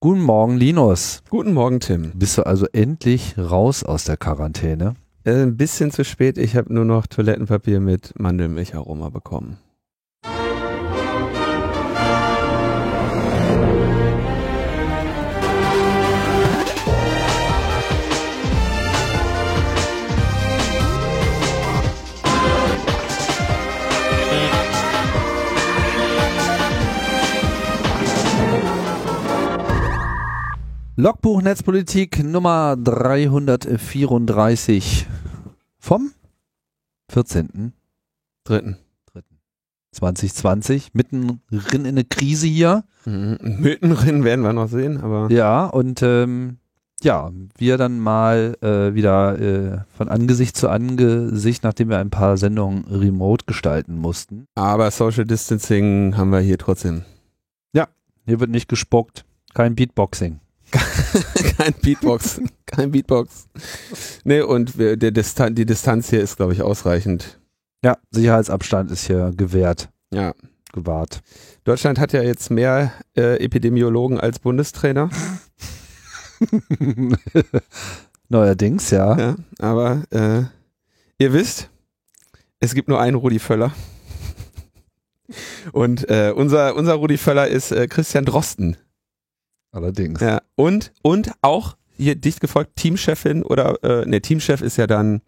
Guten Morgen, Linus. Guten Morgen, Tim. Bist du also endlich raus aus der Quarantäne? Äh, ein bisschen zu spät. Ich habe nur noch Toilettenpapier mit Mandelmilcharoma bekommen. Logbuch Netzpolitik Nummer 334 vom 14. Dritten. 2020, mitten in eine Krise hier. Mhm. Mittendrin werden wir noch sehen, aber. Ja, und ähm, ja, wir dann mal äh, wieder äh, von Angesicht zu Angesicht, nachdem wir ein paar Sendungen remote gestalten mussten. Aber Social Distancing haben wir hier trotzdem. Ja, hier wird nicht gespuckt, kein Beatboxing. Kein Beatbox, kein Beatbox. Nee, und wir, der Distan die Distanz hier ist, glaube ich, ausreichend. Ja, Sicherheitsabstand ist hier gewährt. Ja. Gewahrt. Deutschland hat ja jetzt mehr äh, Epidemiologen als Bundestrainer. Neuerdings, ja. ja aber äh, ihr wisst, es gibt nur einen Rudi Völler. Und äh, unser, unser Rudi Völler ist äh, Christian Drosten. Allerdings. Ja, und, und auch hier dicht gefolgt Teamchefin oder, äh, ne, Teamchef ist ja dann,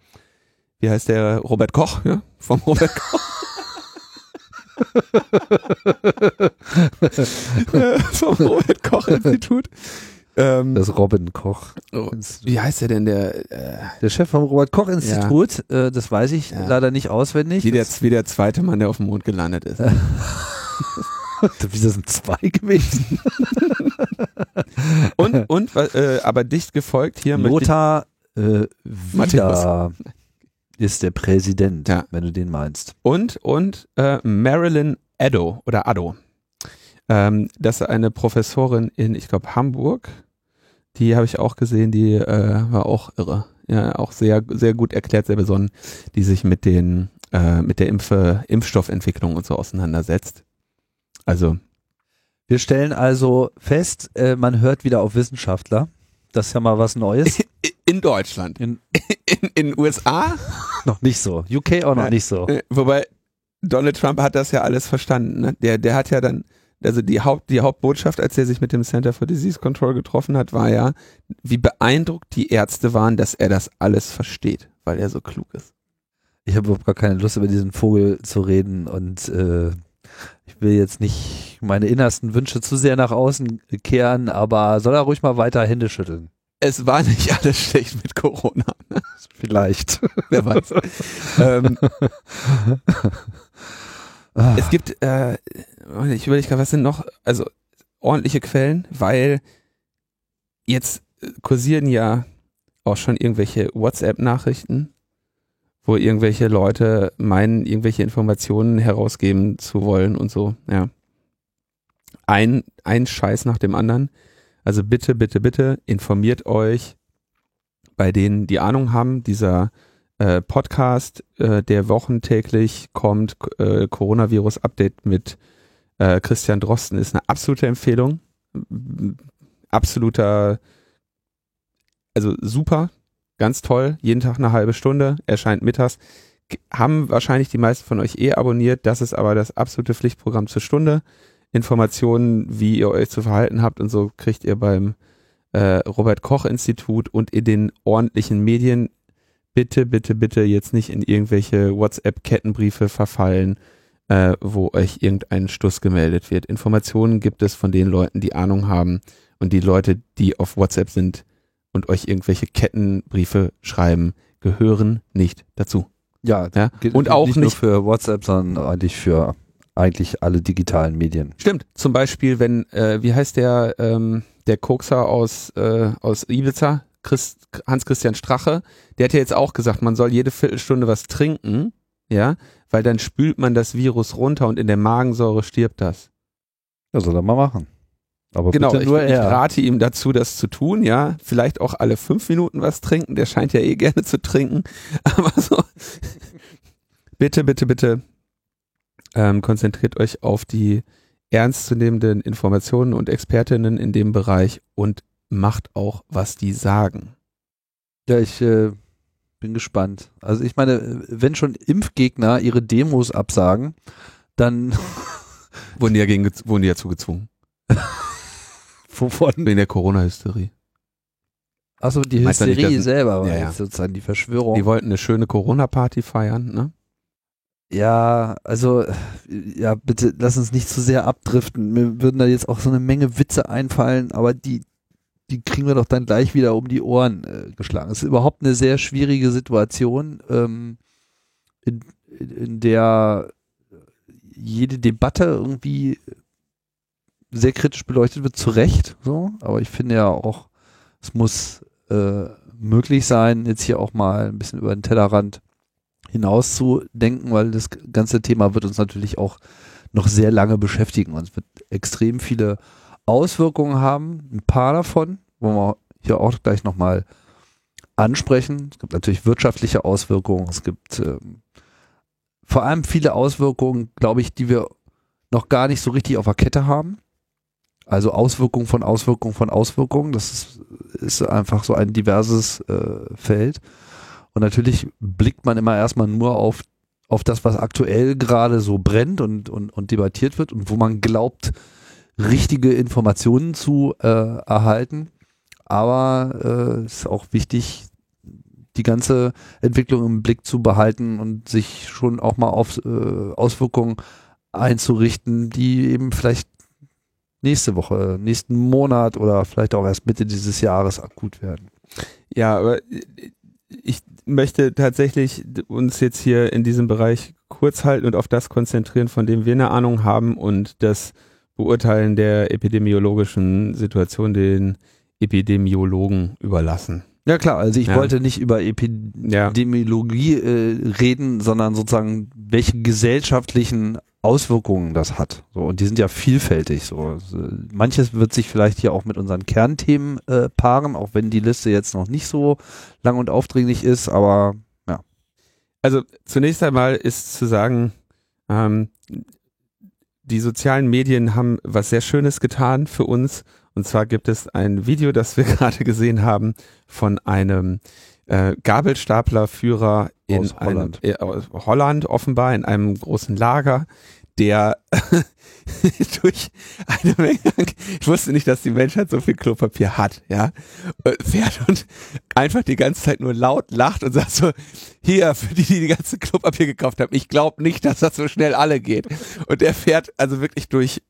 wie heißt der, Robert Koch, ja, vom Robert Koch. vom Robert Koch Institut. Ähm, das Robin Koch. Oh, wie heißt der denn der? Äh, der Chef vom Robert Koch Institut. Ja. Äh, das weiß ich ja. leider nicht auswendig. Wie der, wie der zweite Mann, der auf dem Mond gelandet ist. Wieso sind zwei gewesen? und, und äh, aber dicht gefolgt hier Lothar äh, Wieder ist der Präsident, ja. wenn du den meinst. Und, und äh, Marilyn Addo oder Addo. Ähm, das ist eine Professorin in, ich glaube, Hamburg. Die habe ich auch gesehen, die äh, war auch irre. Ja, auch sehr, sehr gut erklärt, sehr besonnen, die sich mit den, äh, mit der Impfe, Impfstoffentwicklung und so auseinandersetzt. Also. Wir stellen also fest, äh, man hört wieder auf Wissenschaftler. Das ist ja mal was Neues. In Deutschland. In, in, in USA? noch nicht so. UK auch noch Nein. nicht so. Äh, wobei Donald Trump hat das ja alles verstanden. Ne? Der, der hat ja dann, also die, Haupt, die Hauptbotschaft, als er sich mit dem Center for Disease Control getroffen hat, war ja, wie beeindruckt die Ärzte waren, dass er das alles versteht, weil er so klug ist. Ich habe überhaupt gar keine Lust, über diesen Vogel zu reden und äh, ich will jetzt nicht meine innersten Wünsche zu sehr nach außen kehren, aber soll er ruhig mal weiter Hände schütteln. Es war nicht alles schlecht mit Corona. Vielleicht. Wer weiß. ähm, es gibt, äh, ich überlege gerade, was sind noch, also ordentliche Quellen, weil jetzt kursieren ja auch schon irgendwelche WhatsApp-Nachrichten wo irgendwelche Leute meinen, irgendwelche Informationen herausgeben zu wollen und so, ja. Ein, ein Scheiß nach dem anderen. Also bitte, bitte, bitte informiert euch bei denen, die Ahnung haben. Dieser äh, Podcast, äh, der wochentäglich kommt, äh, Coronavirus-Update mit äh, Christian Drosten, ist eine absolute Empfehlung. Absoluter, also super, Ganz toll, jeden Tag eine halbe Stunde, erscheint mittags. Haben wahrscheinlich die meisten von euch eh abonniert. Das ist aber das absolute Pflichtprogramm zur Stunde. Informationen, wie ihr euch zu verhalten habt und so kriegt ihr beim äh, Robert Koch Institut und in den ordentlichen Medien. Bitte, bitte, bitte jetzt nicht in irgendwelche WhatsApp-Kettenbriefe verfallen, äh, wo euch irgendein Stuss gemeldet wird. Informationen gibt es von den Leuten, die Ahnung haben und die Leute, die auf WhatsApp sind, und euch irgendwelche Kettenbriefe schreiben, gehören nicht dazu. Ja, ja? und auch nicht, nicht nur für WhatsApp, sondern eigentlich für eigentlich alle digitalen Medien. Stimmt. Zum Beispiel, wenn, äh, wie heißt der, ähm, der Kokser aus, äh, aus Ibiza, Christ, Hans-Christian Strache, der hat ja jetzt auch gesagt, man soll jede Viertelstunde was trinken, ja, weil dann spült man das Virus runter und in der Magensäure stirbt das. Ja, soll er mal machen. Aber genau, ich, ich, rate ihm dazu, das zu tun, ja. Vielleicht auch alle fünf Minuten was trinken. Der scheint ja eh gerne zu trinken. Aber so, bitte, bitte, bitte ähm, konzentriert euch auf die ernstzunehmenden Informationen und Expertinnen in dem Bereich und macht auch, was die sagen. Ja, ich äh, bin gespannt. Also ich meine, wenn schon Impfgegner ihre Demos absagen, dann wurden die ja gegen, wurden die ja zugezwungen. Wovon? Wegen der Corona-Hysterie. Achso, die Meinst nicht, Hysterie dass- selber war Ja, jetzt sozusagen die Verschwörung. Die wollten eine schöne Corona-Party feiern, ne? Ja, also ja, bitte lass uns nicht zu sehr abdriften. Mir würden da jetzt auch so eine Menge Witze einfallen, aber die, die kriegen wir doch dann gleich wieder um die Ohren äh, geschlagen. Es ist überhaupt eine sehr schwierige Situation, ähm, in, in der jede Debatte irgendwie sehr kritisch beleuchtet wird, zu Recht, so, aber ich finde ja auch, es muss äh, möglich sein, jetzt hier auch mal ein bisschen über den Tellerrand hinaus zu denken, weil das ganze Thema wird uns natürlich auch noch sehr lange beschäftigen und es wird extrem viele Auswirkungen haben. Ein paar davon, wo wir hier auch gleich nochmal ansprechen. Es gibt natürlich wirtschaftliche Auswirkungen, es gibt ähm, vor allem viele Auswirkungen, glaube ich, die wir noch gar nicht so richtig auf der Kette haben. Also Auswirkungen von Auswirkungen von Auswirkungen. Das ist, ist einfach so ein diverses äh, Feld. Und natürlich blickt man immer erstmal nur auf, auf das, was aktuell gerade so brennt und, und, und debattiert wird und wo man glaubt, richtige Informationen zu äh, erhalten. Aber äh, es ist auch wichtig, die ganze Entwicklung im Blick zu behalten und sich schon auch mal auf äh, Auswirkungen einzurichten, die eben vielleicht nächste Woche, nächsten Monat oder vielleicht auch erst Mitte dieses Jahres akut werden. Ja, aber ich möchte tatsächlich uns jetzt hier in diesem Bereich kurz halten und auf das konzentrieren, von dem wir eine Ahnung haben und das Beurteilen der epidemiologischen Situation den Epidemiologen überlassen. Ja klar, also ich Ja. wollte nicht über Ja. Epidemiologie äh, reden, sondern sozusagen welche gesellschaftlichen Auswirkungen das hat. So, und die sind ja vielfältig. So. Manches wird sich vielleicht hier auch mit unseren Kernthemen äh, paaren, auch wenn die Liste jetzt noch nicht so lang und aufdringlich ist, aber ja. Also zunächst einmal ist zu sagen, ähm, die sozialen Medien haben was sehr Schönes getan für uns. Und zwar gibt es ein Video, das wir gerade gesehen haben, von einem äh, Gabelstaplerführer in Aus Holland. Einem, äh, Holland offenbar in einem großen Lager, der durch eine Menge, ich wusste nicht, dass die Menschheit so viel Klopapier hat, ja, äh, fährt und einfach die ganze Zeit nur laut lacht und sagt so, hier, für die, die die ganze Klopapier gekauft haben, ich glaube nicht, dass das so schnell alle geht. Und der fährt also wirklich durch,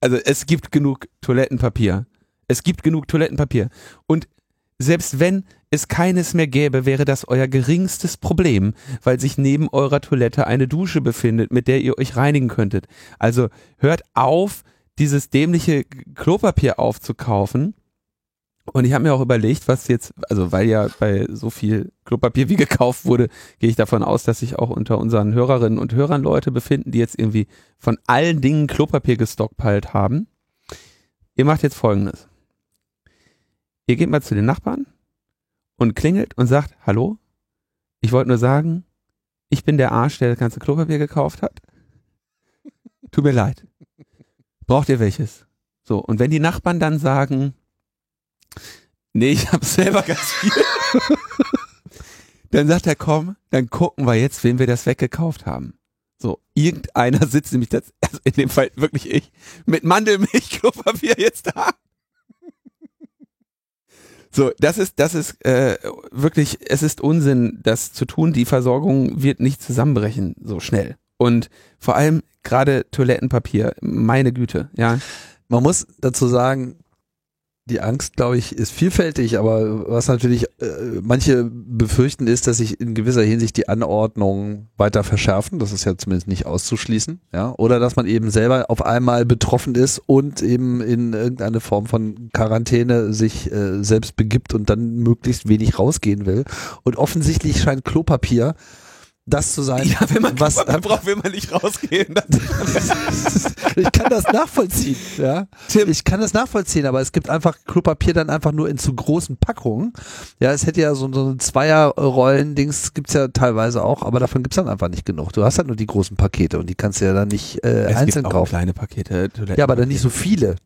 also es gibt genug Toilettenpapier. Es gibt genug Toilettenpapier. Und selbst wenn es keines mehr gäbe, wäre das euer geringstes Problem, weil sich neben eurer Toilette eine Dusche befindet, mit der ihr euch reinigen könntet. Also hört auf, dieses dämliche Klopapier aufzukaufen. Und ich habe mir auch überlegt, was jetzt, also weil ja bei so viel Klopapier wie gekauft wurde, gehe ich davon aus, dass sich auch unter unseren Hörerinnen und Hörern Leute befinden, die jetzt irgendwie von allen Dingen Klopapier gestockpeilt haben. Ihr macht jetzt folgendes. Ihr geht mal zu den Nachbarn und klingelt und sagt, hallo, ich wollte nur sagen, ich bin der Arsch, der das ganze Klopapier gekauft hat. Tut mir leid. Braucht ihr welches? So, und wenn die Nachbarn dann sagen, nee, ich habe selber ganz viel, dann sagt er, komm, dann gucken wir jetzt, wem wir das weggekauft haben. So, irgendeiner sitzt nämlich, das, also in dem Fall wirklich ich, mit Mandelmilch-Klopapier jetzt da. So, das ist, das ist äh, wirklich, es ist Unsinn, das zu tun. Die Versorgung wird nicht zusammenbrechen so schnell. Und vor allem gerade Toilettenpapier, meine Güte, ja. Man muss dazu sagen, die Angst, glaube ich, ist vielfältig, aber was natürlich äh, manche befürchten ist, dass sich in gewisser Hinsicht die Anordnungen weiter verschärfen. Das ist ja zumindest nicht auszuschließen, ja. Oder dass man eben selber auf einmal betroffen ist und eben in irgendeine Form von Quarantäne sich äh, selbst begibt und dann möglichst wenig rausgehen will. Und offensichtlich scheint Klopapier das zu sein, Ja, wenn man was Klopapier braucht, will man nicht rausgehen. ich kann das nachvollziehen, ja. Tim. Ich kann das nachvollziehen, aber es gibt einfach Klopapier dann einfach nur in zu großen Packungen. Ja, es hätte ja so, so ein Zweierrollen-Dings gibt's ja teilweise auch, aber davon gibt's dann einfach nicht genug. Du hast halt nur die großen Pakete und die kannst du ja dann nicht äh, es einzeln gibt auch kaufen. kleine Pakete. Toiletten- Ja, aber dann nicht so viele.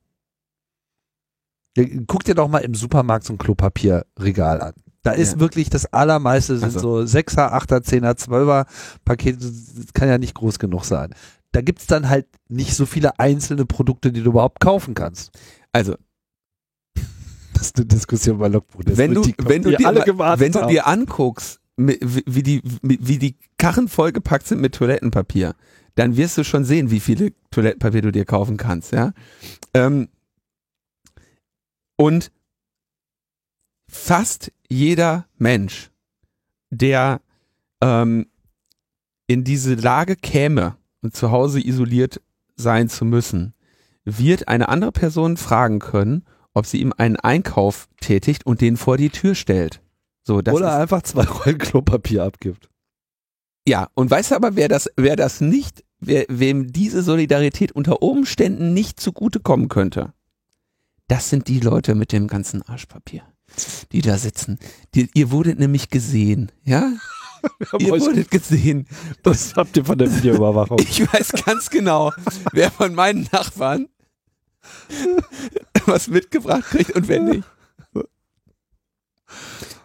Guck dir doch mal im Supermarkt so ein Klopapierregal an. Da ist Ja. wirklich das allermeiste sind Also. so 6er, 8er, 10er, 12er Pakete. Das kann ja nicht groß genug sein. Da gibt's dann halt nicht so viele einzelne Produkte, die du überhaupt kaufen kannst. Also, Das ist eine Diskussion bei Logbuch. wenn du, wenn du, dir, alle wenn du dir anguckst, wie die, wie wie die Karren vollgepackt sind mit Toilettenpapier, dann wirst du schon sehen, wie viele Toilettenpapier du dir kaufen kannst, ja. Ähm, und fast jeder Mensch, der ähm, in diese Lage käme und zu Hause isoliert sein zu müssen, wird eine andere Person fragen können, ob sie ihm einen Einkauf tätigt und den vor die Tür stellt. So, Oder einfach zwei Rollen Klopapier abgibt. ja, und weißt du aber, wer das, wer das nicht, wer, wem diese Solidarität unter Umständen nicht zugutekommen könnte? Das sind die Leute mit dem ganzen Arschpapier, die da sitzen. Die, ihr wurdet nämlich gesehen, ja? Ihr wurdet gesehen. das habt ihr von der Videoüberwachung. Ich weiß ganz genau, wer von meinen Nachbarn was mitgebracht kriegt und wer nicht.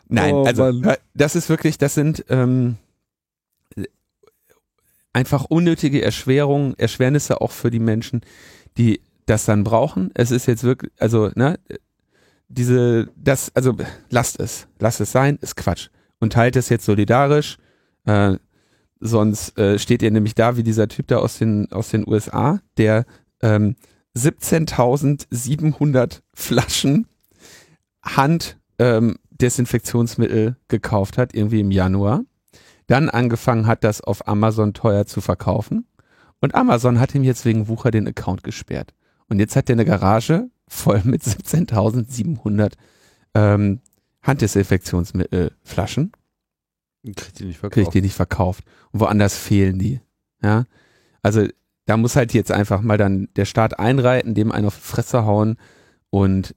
Nein, Oh, also Mann. hör, das ist wirklich, das sind ähm, einfach unnötige Erschwerungen, Erschwernisse auch für die Menschen, die das dann brauchen. Es ist jetzt wirklich, also ne, diese, das, also lasst es, lasst es sein, ist Quatsch und teilt es jetzt solidarisch. Äh, sonst äh, steht ihr nämlich da wie dieser Typ da aus den aus den USA, der ähm, 17.700 Flaschen Hand ähm, Desinfektionsmittel gekauft hat, irgendwie im Januar. Dann angefangen hat, das auf Amazon teuer zu verkaufen. Und Amazon hat ihm jetzt wegen Wucher den Account gesperrt. Und jetzt hat er eine Garage voll mit 17.700 ähm, Handdesinfektionsmittelflaschen Kriegt die nicht kriegt die nicht verkauft. Und woanders fehlen die. Ja. Also da muss halt jetzt einfach mal dann der Staat einreiten, dem einen auf die Fresse hauen. Und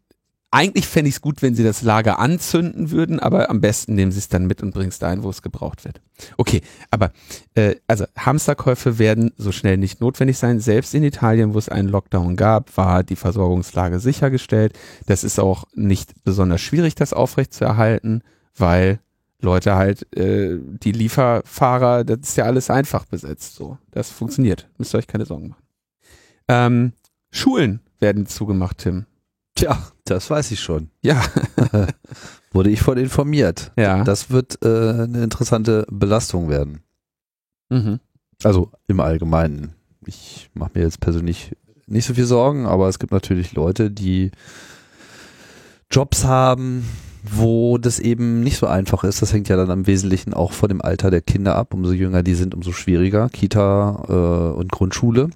eigentlich fände ich es gut, wenn sie das Lager anzünden würden, aber am besten nehmen sie es dann mit und bringen es dahin, wo es gebraucht wird. Okay, aber äh, also Hamsterkäufe werden so schnell nicht notwendig sein. Selbst in Italien, wo es einen Lockdown gab, war die Versorgungslage sichergestellt. Das ist auch nicht besonders schwierig, das aufrechtzuerhalten, weil Leute halt, äh, die Lieferfahrer, das ist ja alles einfach besetzt. So, das funktioniert. Müsst ihr euch keine Sorgen machen. Ähm, Schulen werden zugemacht, Tim. Tja, das weiß ich schon. Ja, Wurde ich von informiert. ja. Das wird äh, eine interessante Belastung werden. mhm. Also im Allgemeinen. Ich mache mir jetzt persönlich nicht so viel Sorgen, aber es gibt natürlich Leute, die Jobs haben, wo das eben nicht so einfach ist. Das hängt ja dann im Wesentlichen auch von dem Alter der Kinder ab. Umso jünger die sind, umso schwieriger. Kita äh, und Grundschule,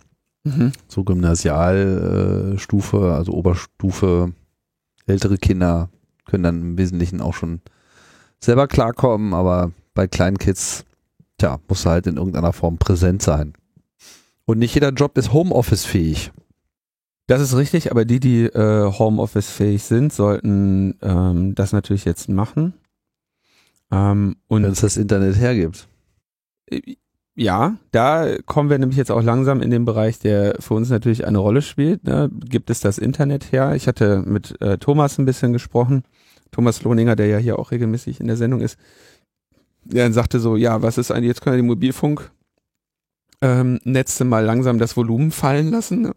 Mhm. so Gymnasialstufe, äh, also Oberstufe, ältere Kinder können dann im Wesentlichen auch schon selber klarkommen, aber bei kleinen Kids, tja, muss halt in irgendeiner Form präsent sein. Und nicht jeder Job ist Homeoffice-fähig. Das ist richtig, aber die, die äh, Homeoffice-fähig sind, sollten ähm, das natürlich jetzt machen. Ähm, und wenn es das Internet hergibt. Ja, da kommen wir nämlich jetzt auch langsam in den Bereich, der für uns natürlich eine Rolle spielt. Ne? Gibt es das Internet her? Ich hatte mit äh, Thomas ein bisschen gesprochen. Thomas Lohninger, der ja hier auch regelmäßig in der Sendung ist. Der dann sagte so, ja, was ist eigentlich, jetzt können wir die Mobilfunk ähm, mal langsam das Volumen fallen lassen. Ne?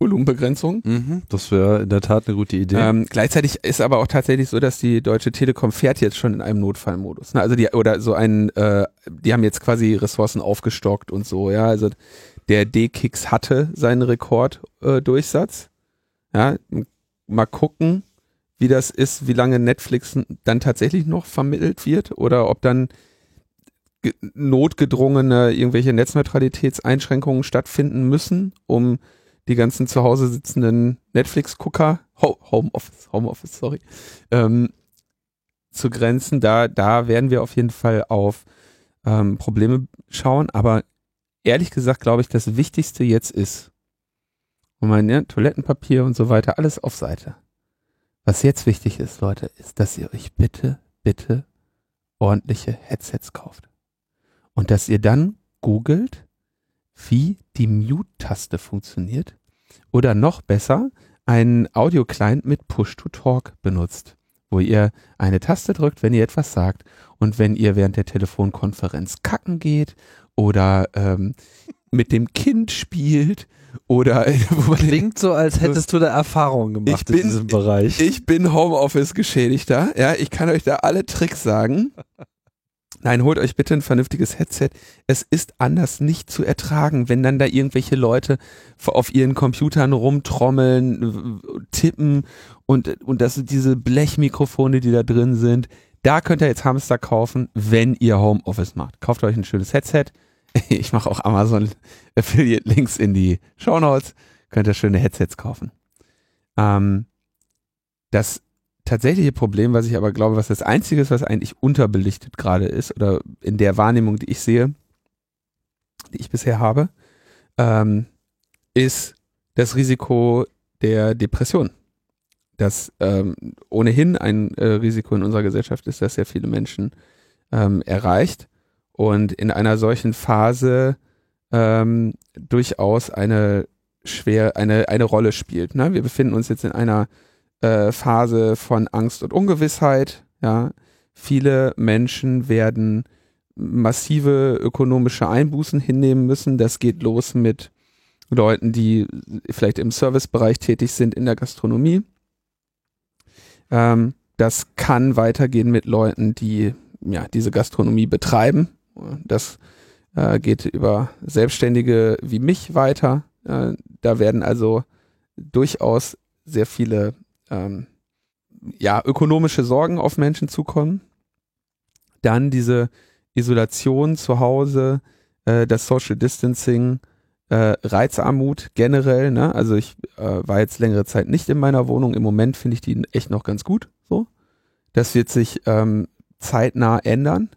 Volumenbegrenzung. Mhm, das wäre in der Tat eine gute Idee. Ähm, gleichzeitig ist aber auch tatsächlich so, dass die Deutsche Telekom fährt jetzt schon in einem Notfallmodus. Ne? Also die oder so ein, äh, die haben jetzt quasi Ressourcen aufgestockt und so. Ja, also der D-Kicks hatte seinen Rekorddurchsatz. Äh, ja, mal gucken, wie das ist, wie lange Netflix dann tatsächlich noch vermittelt wird oder ob dann ge- notgedrungene irgendwelche Netzneutralitätseinschränkungen stattfinden müssen, um die ganzen zu Hause sitzenden Netflix-Gucker, Ho Homeoffice, Homeoffice, sorry, ähm, zu grenzen. Da, da werden wir auf jeden Fall auf ähm, Probleme schauen. Aber ehrlich gesagt glaube ich, das Wichtigste jetzt ist, und mein ja, Toilettenpapier und so weiter, alles auf Seite. Was jetzt wichtig ist, Leute, ist, dass ihr euch bitte, bitte ordentliche Headsets kauft. Und dass ihr dann googelt, wie die Mute-Taste funktioniert. Oder noch besser, einen Audio-Client mit Push-to-Talk benutzt, wo ihr eine Taste drückt, wenn ihr etwas sagt. Und wenn ihr während der Telefonkonferenz kacken geht oder ähm, mit dem Kind spielt oder klingt so, als hättest du da Erfahrungen gemacht bin, in diesem Bereich. Ich bin Homeoffice-Geschädigter, ja, ich kann euch da alle Tricks sagen. Nein, holt euch bitte ein vernünftiges Headset. Es ist anders nicht zu ertragen, wenn dann da irgendwelche Leute auf ihren Computern rumtrommeln, tippen und, und das sind diese Blechmikrofone, die da drin sind. Da könnt ihr jetzt Hamster kaufen, wenn ihr Homeoffice macht. Kauft euch ein schönes Headset. Ich mache auch Amazon Affiliate Links in die Show Notes. Könnt ihr schöne Headsets kaufen. Ähm, das tatsächliche Problem, was ich aber glaube, was das Einzige ist, was eigentlich unterbelichtet gerade ist, oder in der Wahrnehmung, die ich sehe, die ich bisher habe, ähm, ist das Risiko der Depression. Das ähm, ohnehin ein äh, Risiko in unserer Gesellschaft ist, das sehr viele Menschen ähm, erreicht und in einer solchen Phase ähm, durchaus eine schwer eine eine Rolle spielt. Ne? Wir befinden uns jetzt in einer äh, Phase von Angst und Ungewissheit. Ja, viele Menschen werden massive ökonomische Einbußen hinnehmen müssen. Das geht los mit Leuten, die vielleicht im Servicebereich tätig sind in der Gastronomie. Ähm, das kann weitergehen mit Leuten, die ja diese Gastronomie betreiben. Das äh, geht über Selbstständige wie mich weiter. Äh, da werden also durchaus sehr viele ähm, ja, ökonomische Sorgen auf Menschen zukommen. Dann diese Isolation zu Hause, äh, das Social Distancing, äh, Reizarmut generell. Ne? Also ich äh, war jetzt längere Zeit nicht in meiner Wohnung. Im Moment finde ich die echt noch ganz gut. So, das wird sich ähm, zeitnah ändern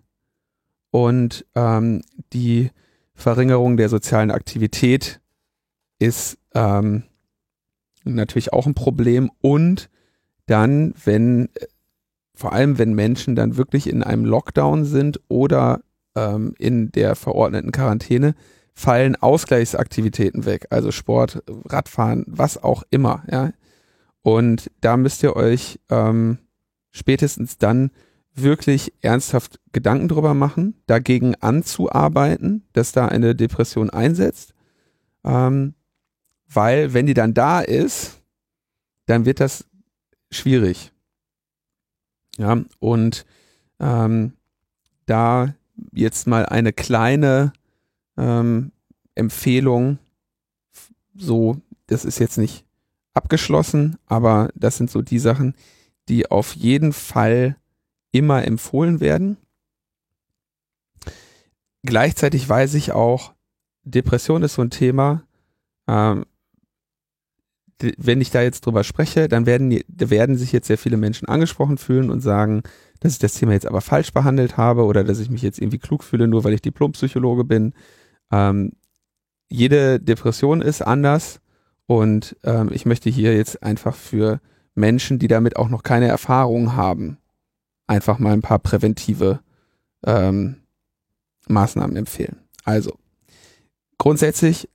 und ähm, die Verringerung der sozialen Aktivität ist ähm, natürlich auch ein Problem und dann, wenn, vor allem wenn Menschen dann wirklich in einem Lockdown sind oder ähm, in der verordneten Quarantäne, fallen Ausgleichsaktivitäten weg, also Sport, Radfahren, was auch immer, ja. Und da müsst ihr euch ähm, spätestens dann wirklich ernsthaft Gedanken drüber machen, dagegen anzuarbeiten, dass da eine Depression einsetzt. Ähm, weil wenn die dann da ist, dann wird das schwierig. Ja, und ähm, da jetzt mal eine kleine ähm, Empfehlung, so, das ist jetzt nicht abgeschlossen, aber das sind so die Sachen, die auf jeden Fall immer empfohlen werden. Gleichzeitig weiß ich auch, Depression ist so ein Thema, ähm, wenn ich da jetzt drüber spreche, dann werden, werden sich jetzt sehr viele Menschen angesprochen fühlen und sagen, dass ich das Thema jetzt aber falsch behandelt habe oder dass ich mich jetzt irgendwie klug fühle, nur weil ich Diplompsychologe bin. Ähm, jede Depression ist anders und ähm, ich möchte hier jetzt einfach für Menschen, die damit auch noch keine Erfahrung haben, einfach mal ein paar präventive ähm, Maßnahmen empfehlen. Also grundsätzlich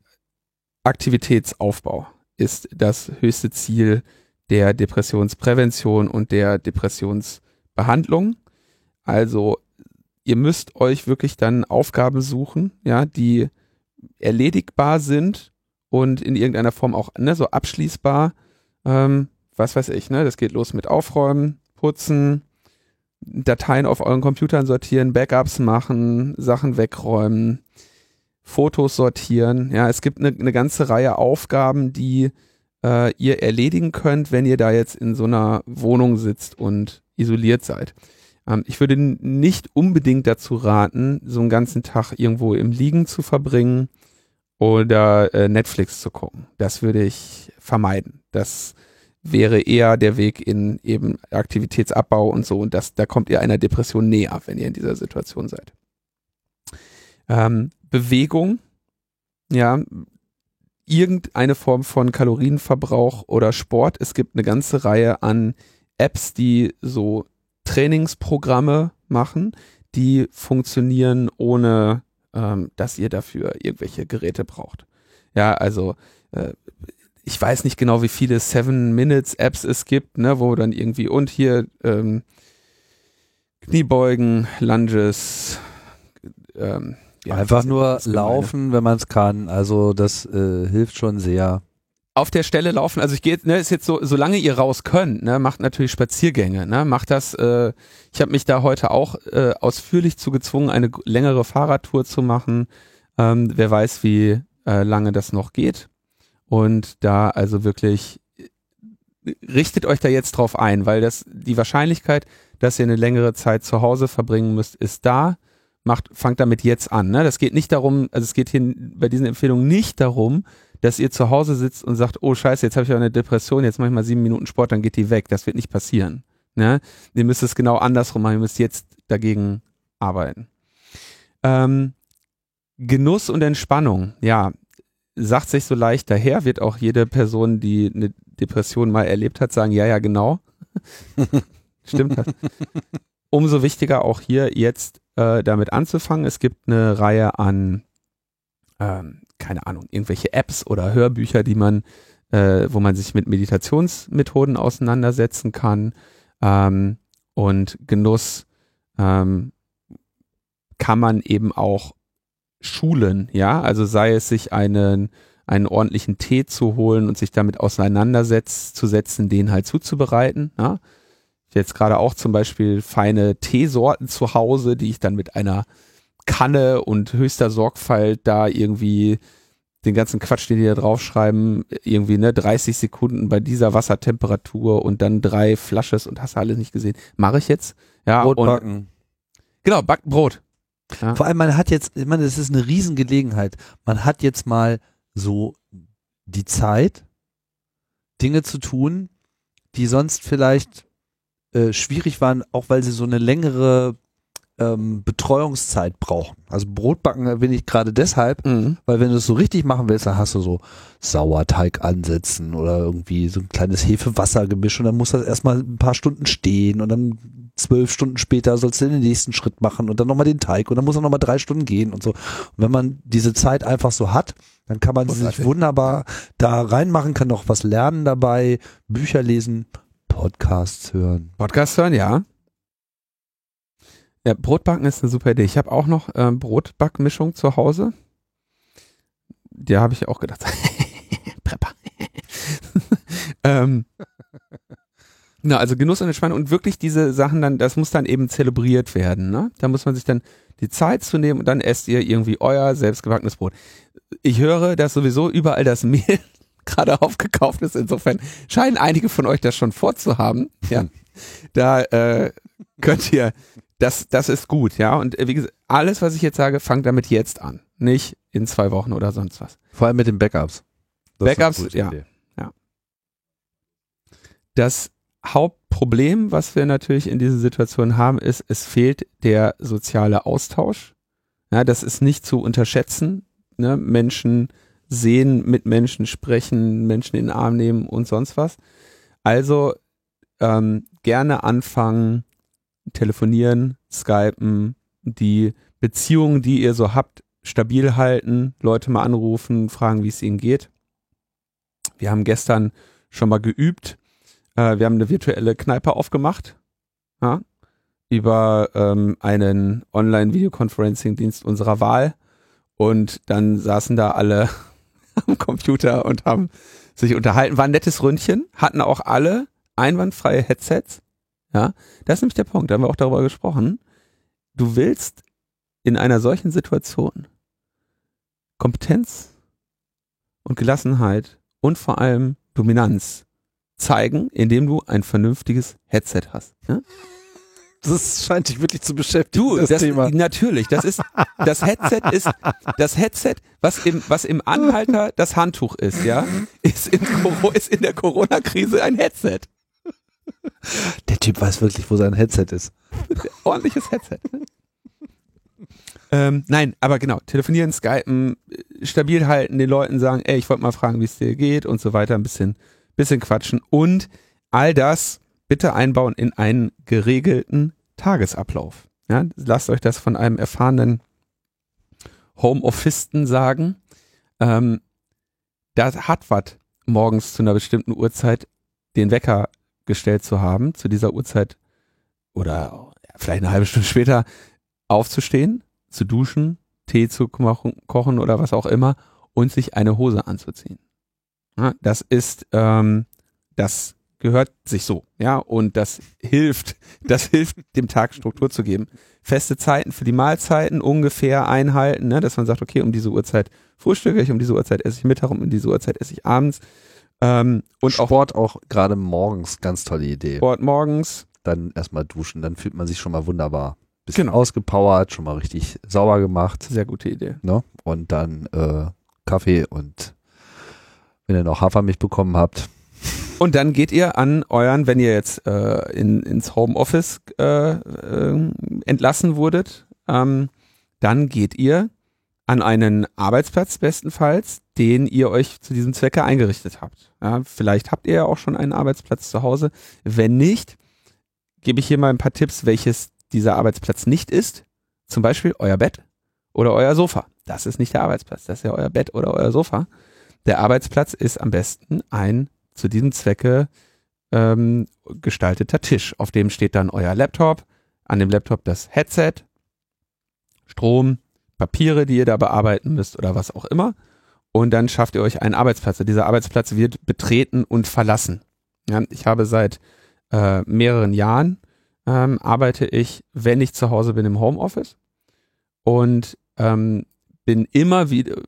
Aktivitätsaufbau ist das höchste Ziel der Depressionsprävention und der Depressionsbehandlung. Also ihr müsst euch wirklich dann Aufgaben suchen, ja, die erledigbar sind und in irgendeiner Form auch ne, so abschließbar. Ähm, was weiß ich, ne? Das geht los mit Aufräumen, Putzen, Dateien auf euren Computern sortieren, Backups machen, Sachen wegräumen, Fotos sortieren. Ja, es gibt eine, eine ganze Reihe Aufgaben, die äh, ihr erledigen könnt, wenn ihr da jetzt in so einer Wohnung sitzt und isoliert seid. Ähm, ich würde nicht unbedingt dazu raten, so einen ganzen Tag irgendwo im Liegen zu verbringen oder äh, Netflix zu gucken. Das würde ich vermeiden. Das wäre eher der Weg in eben Aktivitätsabbau und so. Und das, da kommt ihr einer Depression näher, wenn ihr in dieser Situation seid. Ähm, Bewegung, ja, irgendeine Form von Kalorienverbrauch oder Sport. Es gibt eine ganze Reihe an Apps, die so Trainingsprogramme machen, die funktionieren ohne, ähm, dass ihr dafür irgendwelche Geräte braucht. Ja, also äh, ich weiß nicht genau, wie viele Seven Minutes Apps es gibt, ne, wo dann irgendwie und hier ähm, Kniebeugen, Lunges, ähm, Einfach nur laufen, wenn man es kann. Also das äh, hilft schon sehr. Auf der Stelle laufen, also ich gehe, ne, ist jetzt so, solange ihr raus könnt, ne, macht natürlich Spaziergänge, ne, macht das, äh, ich habe mich da heute auch äh, ausführlich zu gezwungen, eine längere Fahrradtour zu machen. Ähm, wer weiß, wie äh, lange das noch geht. Und da also wirklich richtet euch da jetzt drauf ein, weil das die Wahrscheinlichkeit, dass ihr eine längere Zeit zu Hause verbringen müsst, ist da. Macht, fangt damit jetzt an. Ne? Das geht nicht darum, also es geht hier bei diesen Empfehlungen nicht darum, dass ihr zu Hause sitzt und sagt, oh scheiße, jetzt habe ich eine Depression, jetzt mache ich mal sieben Minuten Sport, dann geht die weg. Das wird nicht passieren. Ne? Ihr müsst es genau andersrum machen, ihr müsst jetzt dagegen arbeiten. Ähm, Genuss und Entspannung, ja, sagt sich so leicht daher, wird auch jede Person, die eine Depression mal erlebt hat, sagen, ja, ja, genau. Stimmt das. Umso wichtiger auch hier jetzt äh, damit anzufangen. Es gibt eine Reihe an, ähm, keine Ahnung, irgendwelche Apps oder Hörbücher, die man, äh, wo man sich mit Meditationsmethoden auseinandersetzen kann. Ähm, und Genuss ähm, kann man eben auch schulen, ja, also sei es sich einen, einen ordentlichen Tee zu holen und sich damit auseinandersetzen, den halt zuzubereiten, ja. Ich jetzt gerade auch zum Beispiel feine Teesorten zu Hause, die ich dann mit einer Kanne und höchster Sorgfalt da irgendwie den ganzen Quatsch, den die da draufschreiben, irgendwie ne 30 Sekunden bei dieser Wassertemperatur und dann drei Flasches und hast du alles nicht gesehen. Mache ich jetzt. Ja, Brot backen. Genau, backen Brot. Ja. Vor allem, man hat jetzt, ich meine, das ist eine Riesengelegenheit. Man hat jetzt mal so die Zeit, Dinge zu tun, die sonst vielleicht äh, schwierig waren, auch weil sie so eine längere ähm, Betreuungszeit brauchen. Also Brotbacken erwähne ich gerade deshalb, mhm. weil wenn du es so richtig machen willst, dann hast du so Sauerteig ansetzen oder irgendwie so ein kleines Hefe-Wasser-Gemisch und dann muss das erstmal ein paar Stunden stehen und dann zwölf Stunden später sollst du den nächsten Schritt machen und dann nochmal den Teig und dann muss er nochmal drei Stunden gehen und so. Und wenn man diese Zeit einfach so hat, dann kann man sich wunderbar da reinmachen, kann noch was lernen dabei, Bücher lesen, Podcasts hören. Podcasts hören, ja. Ja, Brotbacken ist eine super Idee. Ich habe auch noch äh, Brotbackmischung zu Hause. Die habe ich auch gedacht. Prepper. ähm, na, also Genuss und Entspannung und wirklich diese Sachen dann, das muss dann eben zelebriert werden. Ne? Da muss man sich dann die Zeit zu nehmen und dann esst ihr irgendwie euer selbstgebackenes Brot. Ich höre, dass sowieso überall das Mehl gerade aufgekauft ist. Insofern scheinen einige von euch das schon vorzuhaben. Ja, da äh, könnt ihr, das, das ist gut, ja. Und äh, wie gesagt, alles, was ich jetzt sage, fangt damit jetzt an, nicht in zwei Wochen oder sonst was. Vor allem mit den Backups. Das Backups, ja, ja. Das Hauptproblem, was wir natürlich in dieser Situation haben, ist, es fehlt der soziale Austausch. Ja, das ist nicht zu unterschätzen. Ne? Menschen sehen, mit Menschen sprechen, Menschen in den Arm nehmen und sonst was. Also ähm, gerne anfangen, telefonieren, skypen, die Beziehungen, die ihr so habt, stabil halten, Leute mal anrufen, fragen, wie es ihnen geht. Wir haben gestern schon mal geübt, äh, wir haben eine virtuelle Kneipe aufgemacht. Ja, über ähm, einen Online-Videoconferencing-Dienst unserer Wahl. Und dann saßen da alle am Computer und haben sich unterhalten. War ein nettes Ründchen, hatten auch alle einwandfreie Headsets. Ja, das ist nämlich der Punkt, da haben wir auch darüber gesprochen. Du willst in einer solchen Situation Kompetenz und Gelassenheit und vor allem Dominanz zeigen, indem du ein vernünftiges Headset hast. Ja? Das scheint dich wirklich zu beschäftigen. Du, das, das Thema. natürlich. Das ist das Headset ist das Headset, was im was im Anhalter das Handtuch ist, ja, ist in, ist in der Corona-Krise ein Headset. Der Typ weiß wirklich, wo sein Headset ist. Ordentliches Headset. Ähm, nein, aber genau, telefonieren, skypen, stabil halten, den Leuten sagen, ey, ich wollte mal fragen, wie es dir geht und so weiter, ein bisschen, bisschen quatschen und all das bitte einbauen in einen geregelten Tagesablauf. Ja, lasst euch das von einem erfahrenen Homeofisten sagen. Ähm, das hat was, morgens zu einer bestimmten Uhrzeit den Wecker gestellt zu haben, zu dieser Uhrzeit oder vielleicht eine halbe Stunde später aufzustehen, zu duschen, Tee zu kochen oder was auch immer und sich eine Hose anzuziehen. Ja, das ist, ähm, das gehört sich so, ja, und das hilft, das hilft, dem Tag Struktur zu geben. Feste Zeiten für die Mahlzeiten ungefähr einhalten, ne, dass man sagt, okay, um diese Uhrzeit frühstücke ich, um diese Uhrzeit esse ich Mittag, um diese Uhrzeit esse ich abends. Ähm, und Sport auch, auch gerade morgens, ganz tolle Idee. Sport morgens. Dann erstmal duschen, dann fühlt man sich schon mal wunderbar bisschen genau. ausgepowert, schon mal richtig sauber gemacht. Sehr gute Idee. Ne? Und dann äh, Kaffee und wenn ihr noch Hafermilch bekommen habt. Und dann geht ihr an euren, wenn ihr jetzt äh, in, ins Homeoffice äh, äh, entlassen wurdet, ähm, dann geht ihr an einen Arbeitsplatz bestenfalls, den ihr euch zu diesem Zwecke eingerichtet habt. Ja, vielleicht habt ihr ja auch schon einen Arbeitsplatz zu Hause. Wenn nicht, gebe ich hier mal ein paar Tipps, welches dieser Arbeitsplatz nicht ist, zum Beispiel euer Bett oder euer Sofa. Das ist nicht der Arbeitsplatz, das ist ja euer Bett oder euer Sofa. Der Arbeitsplatz ist am besten ein zu diesem Zwecke ähm, gestalteter Tisch. Auf dem steht dann euer Laptop, an dem Laptop das Headset, Strom, Papiere, die ihr da bearbeiten müsst oder was auch immer. Und dann schafft ihr euch einen Arbeitsplatz. Dieser Arbeitsplatz wird betreten und verlassen. Ja, ich habe seit äh, mehreren Jahren ähm, arbeite ich, wenn ich zu Hause bin, im Homeoffice und ähm, bin immer wieder,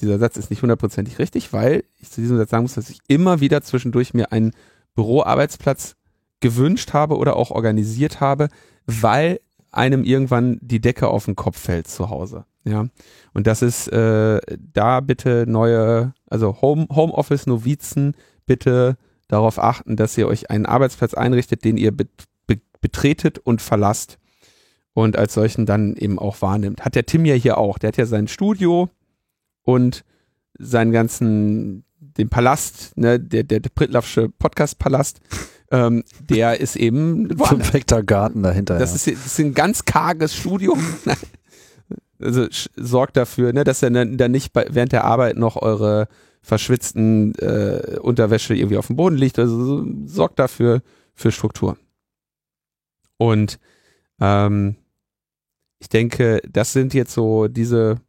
dieser Satz ist nicht hundertprozentig richtig, weil ich zu diesem Satz sagen muss, dass ich immer wieder zwischendurch mir einen Büroarbeitsplatz gewünscht habe oder auch organisiert habe, weil einem irgendwann die Decke auf den Kopf fällt zu Hause. Ja, und das ist äh, da bitte neue, also Home, Homeoffice-Novizen bitte darauf achten, dass ihr euch einen Arbeitsplatz einrichtet, den ihr betretet und verlasst und als solchen dann eben auch wahrnimmt. Hat der Tim ja hier auch. Der hat ja sein Studio und seinen ganzen, den Palast, ne, der, der, der Prittlaffsche Podcast-Palast, ähm, der ist eben perfekter Garten dahinter. Das, ist, das ist ein ganz karges Studio. also sorgt dafür, ne, dass ihr dann nicht bei, während der Arbeit noch eure verschwitzten äh, Unterwäsche irgendwie auf dem Boden liegt. Also sorgt dafür für Struktur. Und ähm, ich denke, das sind jetzt so diese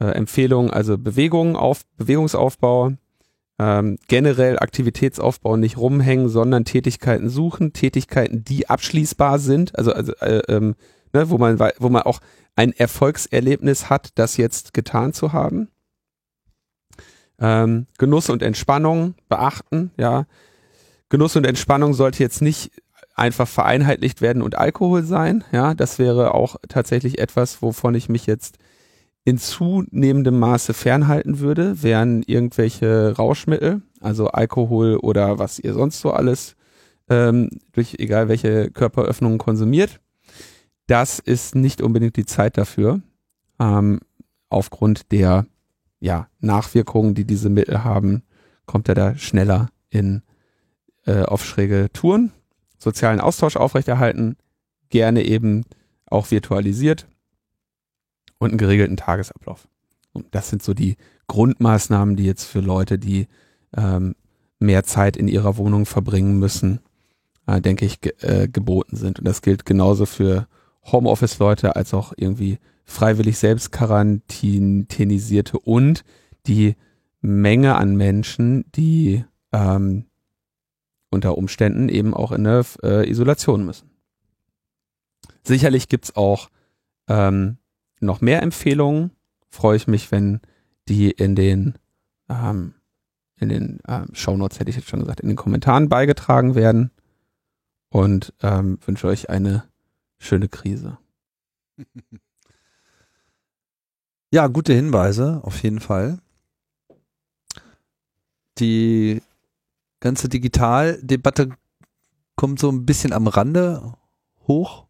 äh, Empfehlungen, also Bewegung auf, Bewegungsaufbau, ähm, generell Aktivitätsaufbau nicht rumhängen, sondern Tätigkeiten suchen, Tätigkeiten, die abschließbar sind, also, also äh, ähm, ne, wo man wo man auch ein Erfolgserlebnis hat, das jetzt getan zu haben. Ähm, Genuss und Entspannung beachten, ja. Genuss und Entspannung sollte jetzt nicht einfach vereinheitlicht werden und Alkohol sein. Ja, das wäre auch tatsächlich etwas, wovon ich mich jetzt in zunehmendem Maße fernhalten würde, wären irgendwelche Rauschmittel, also Alkohol oder was ihr sonst so alles ähm, durch egal welche Körperöffnungen konsumiert. Das ist nicht unbedingt die Zeit dafür, ähm, aufgrund der ja, Nachwirkungen, die diese Mittel haben, kommt er da schneller in äh, auf schräge Touren sozialen Austausch aufrechterhalten, gerne eben auch virtualisiert und einen geregelten Tagesablauf. Und das sind so die Grundmaßnahmen, die jetzt für Leute, die ähm, mehr Zeit in ihrer Wohnung verbringen müssen, äh, denke ich, ge äh, geboten sind. Und das gilt genauso für Homeoffice-Leute als auch irgendwie freiwillig selbst quarantinisierte und die Menge an Menschen, die ähm, unter Umständen eben auch in eine äh, Isolation müssen. Sicherlich gibt's auch ähm, noch mehr Empfehlungen. Freue ich mich, wenn die in den ähm, in den ähm, Shownotes, hätte ich jetzt schon gesagt, in den Kommentaren beigetragen werden. Und ähm, wünsche euch eine schöne Krise. Ja, gute Hinweise, auf jeden Fall. Die ganze Digitaldebatte kommt so ein bisschen am Rande hoch.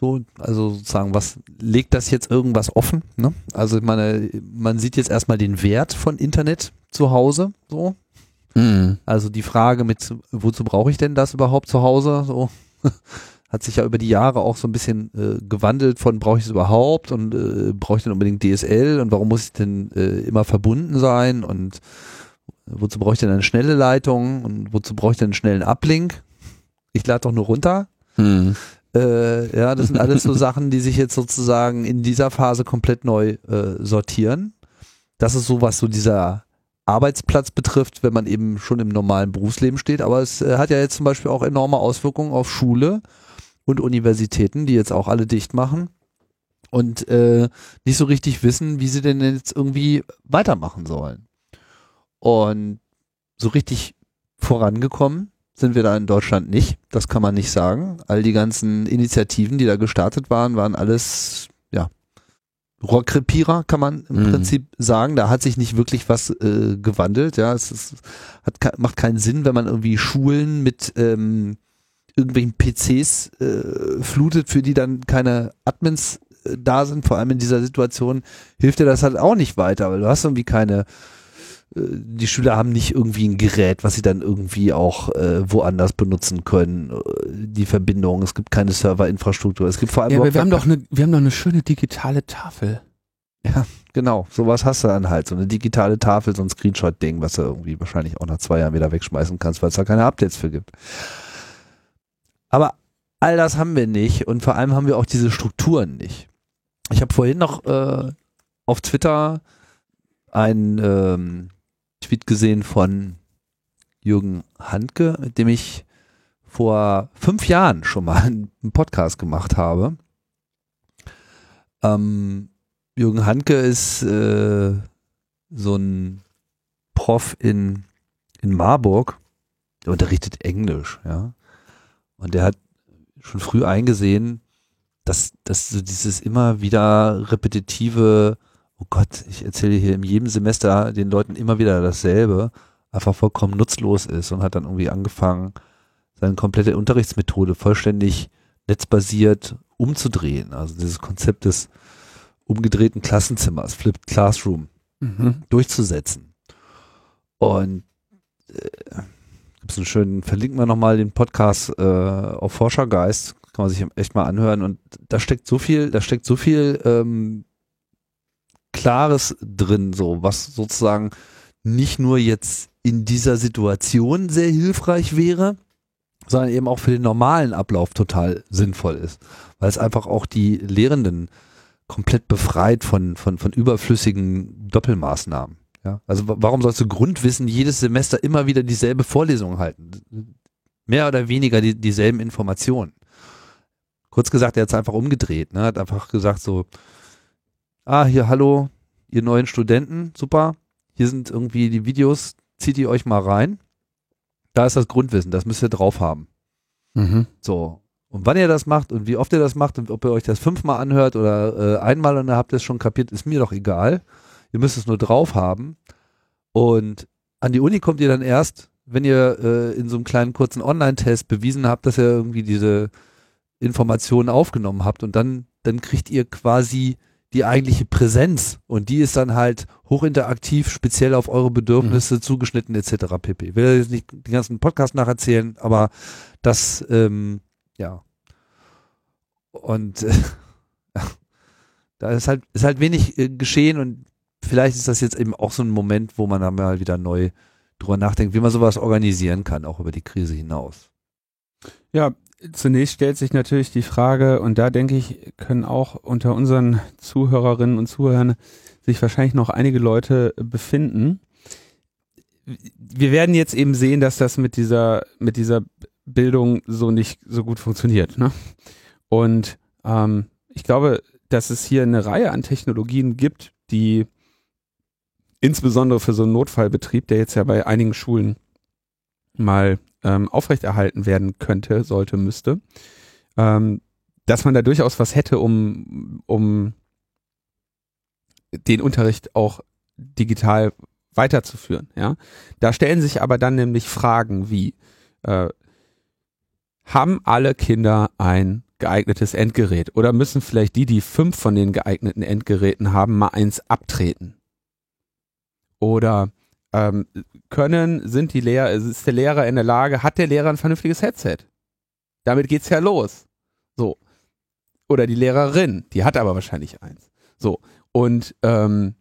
So, also sozusagen, was legt das jetzt irgendwas offen? Ne? Also ich meine, man sieht jetzt erstmal den Wert von Internet zu Hause, so. Mhm. Also die Frage mit, wozu brauche ich denn das überhaupt zu Hause? So hat sich ja über die Jahre auch so ein bisschen äh, gewandelt von brauche ich es überhaupt und äh, brauche ich denn unbedingt DSL und warum muss ich denn äh, immer verbunden sein und wozu brauche ich denn eine schnelle Leitung und wozu brauche ich denn einen schnellen Uplink? Ich lade doch nur runter. Mhm. Äh, ja, das sind alles so Sachen, die sich jetzt sozusagen in dieser Phase komplett neu äh, sortieren. Das ist so, was so dieser Arbeitsplatz betrifft, wenn man eben schon im normalen Berufsleben steht. Aber es äh, hat ja jetzt zum Beispiel auch enorme Auswirkungen auf Schule und Universitäten, die jetzt auch alle dicht machen und äh, nicht so richtig wissen, wie sie denn jetzt irgendwie weitermachen sollen. Und so richtig vorangekommen sind wir da in Deutschland nicht. Das kann man nicht sagen. All die ganzen Initiativen, die da gestartet waren, waren alles, ja, Rohrkrepierer, kann man im Mhm. Prinzip sagen. Da hat sich nicht wirklich was äh, gewandelt. Ja, es ist, hat, macht keinen Sinn, wenn man irgendwie Schulen mit ähm, irgendwelchen PCs äh, flutet, für die dann keine Admins äh, da sind. Vor allem in dieser Situation hilft dir das halt auch nicht weiter, weil du hast irgendwie keine die Schüler haben nicht irgendwie ein Gerät, was sie dann irgendwie auch äh, woanders benutzen können. Die Verbindung, es gibt keine Serverinfrastruktur. Es gibt vor allem Ja, aber wir haben doch eine, wir haben doch eine schöne digitale Tafel. Genau, sowas hast du dann halt. So eine digitale Tafel, so ein Screenshot-Ding, was du irgendwie wahrscheinlich auch nach zwei Jahren wieder wegschmeißen kannst, weil es da keine Updates für gibt. Aber all das haben wir nicht und vor allem haben wir auch diese Strukturen nicht. Ich habe vorhin noch äh, auf Twitter einen ähm, Tweet gesehen von Jürgen Handke, mit dem ich vor fünf Jahren schon mal einen Podcast gemacht habe. Ähm, Jürgen Handke ist äh, so ein Prof in, in Marburg, der unterrichtet Englisch, ja. Und der hat schon früh eingesehen, dass, dass so dieses immer wieder repetitive, oh Gott, ich erzähle hier in jedem Semester den Leuten immer wieder dasselbe, einfach vollkommen nutzlos ist und hat dann irgendwie angefangen, seine komplette Unterrichtsmethode vollständig netzbasiert umzudrehen. Also dieses Konzept des umgedrehten Klassenzimmers, Flipped Classroom, Mhm. durchzusetzen. Und äh, gibt's einen schönen, verlinken wir nochmal den Podcast äh, auf Forschergeist, kann man sich echt mal anhören. Und da steckt so viel, da steckt so viel ähm, Klares drin, so was sozusagen nicht nur jetzt in dieser Situation sehr hilfreich wäre, sondern eben auch für den normalen Ablauf total sinnvoll ist, weil es einfach auch die Lehrenden komplett befreit von, von, von überflüssigen Doppelmaßnahmen. Ja? Also wa- warum sollst du Grundwissen jedes Semester immer wieder dieselbe Vorlesung halten? Mehr oder weniger die, dieselben Informationen. Kurz gesagt, er hat es einfach umgedreht, ne? hat einfach gesagt so, ah, hier, hallo, ihr neuen Studenten, super, hier sind irgendwie die Videos, zieht ihr euch mal rein. Da ist das Grundwissen, das müsst ihr drauf haben. Mhm. So. Und wann ihr das macht und wie oft ihr das macht und ob ihr euch das fünfmal anhört oder äh, einmal und dann habt ihr es schon kapiert, ist mir doch egal. Ihr müsst es nur drauf haben. Und an die Uni kommt ihr dann erst, wenn ihr äh, in so einem kleinen kurzen Online-Test bewiesen habt, dass ihr irgendwie diese Informationen aufgenommen habt und dann, dann kriegt ihr quasi die eigentliche Präsenz und die ist dann halt hochinteraktiv, speziell auf eure Bedürfnisse zugeschnitten etc. pp. Ich will jetzt nicht den ganzen Podcast nacherzählen, aber das, ähm, ja. Und äh, da ist halt, ist halt wenig äh, geschehen und vielleicht ist das jetzt eben auch so ein Moment, wo man dann mal wieder neu drüber nachdenkt, wie man sowas organisieren kann, auch über die Krise hinaus. Ja, zunächst stellt sich natürlich die Frage, und da denke ich, können auch unter unseren Zuhörerinnen und Zuhörern sich wahrscheinlich noch einige Leute befinden. Wir werden jetzt eben sehen, dass das mit dieser, mit dieser Bildung so nicht so gut funktioniert. Ne? Und ähm, ich glaube, dass es hier eine Reihe an Technologien gibt, die insbesondere für so einen Notfallbetrieb, der jetzt ja bei einigen Schulen mal ähm, aufrechterhalten werden könnte, sollte, müsste, ähm, dass man da durchaus was hätte, um, um den Unterricht auch digital weiterzuführen. Ja, da stellen sich aber dann nämlich Fragen wie: äh, Haben alle Kinder ein geeignetes Endgerät? Oder müssen vielleicht die, die fünf von den geeigneten Endgeräten haben, mal eins abtreten? Oder ähm, können, sind die Lehrer, ist der Lehrer in der Lage, hat der Lehrer ein vernünftiges Headset? Damit geht's ja los. So. Oder die Lehrerin, die hat aber wahrscheinlich eins. So. Und ähm,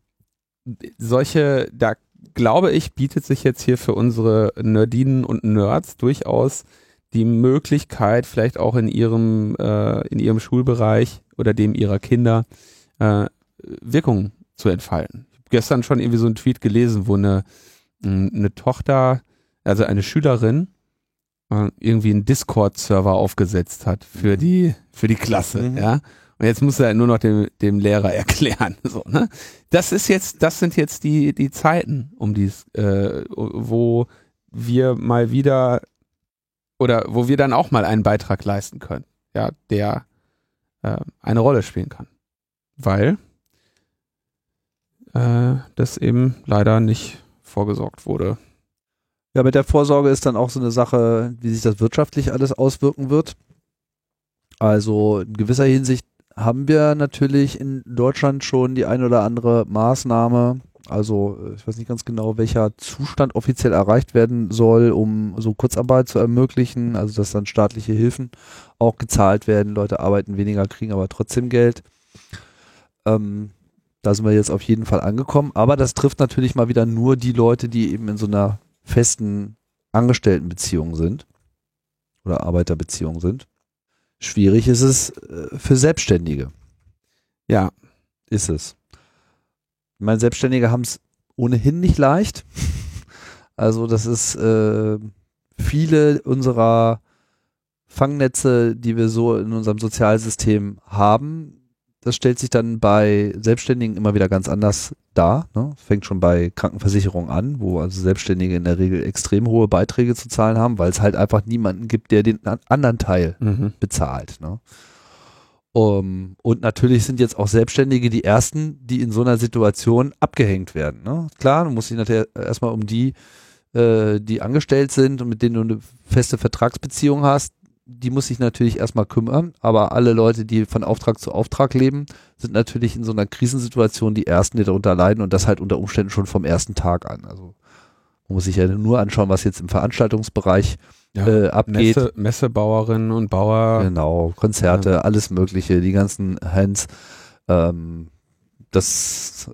solche, da glaube ich, bietet sich jetzt hier für unsere Nerdinen und Nerds durchaus die Möglichkeit, vielleicht auch in ihrem, äh, in ihrem Schulbereich oder dem ihrer Kinder äh, Wirkung zu entfalten. Gestern schon irgendwie so einen Tweet gelesen, wo eine, eine Tochter, also eine Schülerin, äh, irgendwie einen Discord-Server aufgesetzt hat für mhm. die, für die Klasse, mhm. ja. Und jetzt muss er nur noch dem, dem Lehrer erklären. So, ne? Das ist jetzt, das sind jetzt die, die Zeiten, um dies, äh, wo wir mal wieder oder wo wir dann auch mal einen Beitrag leisten können, ja, der äh, eine Rolle spielen kann. Weil äh, das eben leider nicht vorgesorgt wurde. Ja, mit der Vorsorge ist dann auch so eine Sache, wie sich das wirtschaftlich alles auswirken wird. Also in gewisser Hinsicht haben wir natürlich in Deutschland schon die ein oder andere Maßnahme. Also ich weiß nicht ganz genau, welcher Zustand offiziell erreicht werden soll, um so Kurzarbeit zu ermöglichen. Also dass dann staatliche Hilfen auch gezahlt werden. Leute arbeiten weniger, kriegen aber trotzdem Geld. Ähm, da sind wir jetzt auf jeden Fall angekommen. Aber das trifft natürlich mal wieder nur die Leute, die eben in so einer festen Angestelltenbeziehung sind oder Arbeiterbeziehung sind. Schwierig ist es äh, für Selbstständige. Ja, ist es. Ich meine, Selbstständige haben es ohnehin nicht leicht. Also das ist äh, viele unserer Fangnetze, die wir so in unserem Sozialsystem haben, das stellt sich dann bei Selbstständigen immer wieder ganz anders dar. Ne? Fängt schon bei Krankenversicherung an, wo also Selbstständige in der Regel extrem hohe Beiträge zu zahlen haben, weil es halt einfach niemanden gibt, der den anderen Teil mhm. bezahlt. Ne? Um, und natürlich sind jetzt auch Selbstständige die ersten, die in so einer Situation abgehängt werden. Ne? Klar, du musst dich natürlich erstmal um die, äh, die angestellt sind und mit denen du eine feste Vertragsbeziehung hast, die muss sich natürlich erstmal kümmern, aber alle Leute, die von Auftrag zu Auftrag leben, sind natürlich in so einer Krisensituation die ersten, die darunter leiden und das halt unter Umständen schon vom ersten Tag an. Also man muss sich ja nur anschauen, was jetzt im Veranstaltungsbereich ja, äh, abgeht. Messe, Messebauerinnen und Bauer. Genau, Konzerte, ja. alles Mögliche, die ganzen Hands. Ähm, das,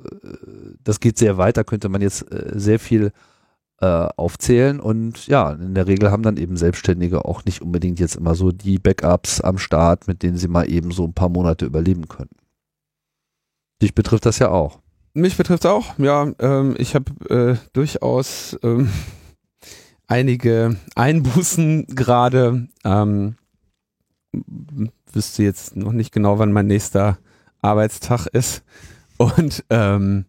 das geht sehr weit, da könnte man jetzt äh, sehr viel äh, aufzählen und ja, in der Regel haben dann eben Selbstständige auch nicht unbedingt jetzt immer so die Backups am Start, mit denen sie mal eben so ein paar Monate überleben können. Dich betrifft das ja auch. Mich betrifft auch, ja. Ähm, ich habe äh, durchaus ähm, einige Einbußen gerade. Ähm, wüsste jetzt noch nicht genau, wann mein nächster Arbeitstag ist. Und ähm,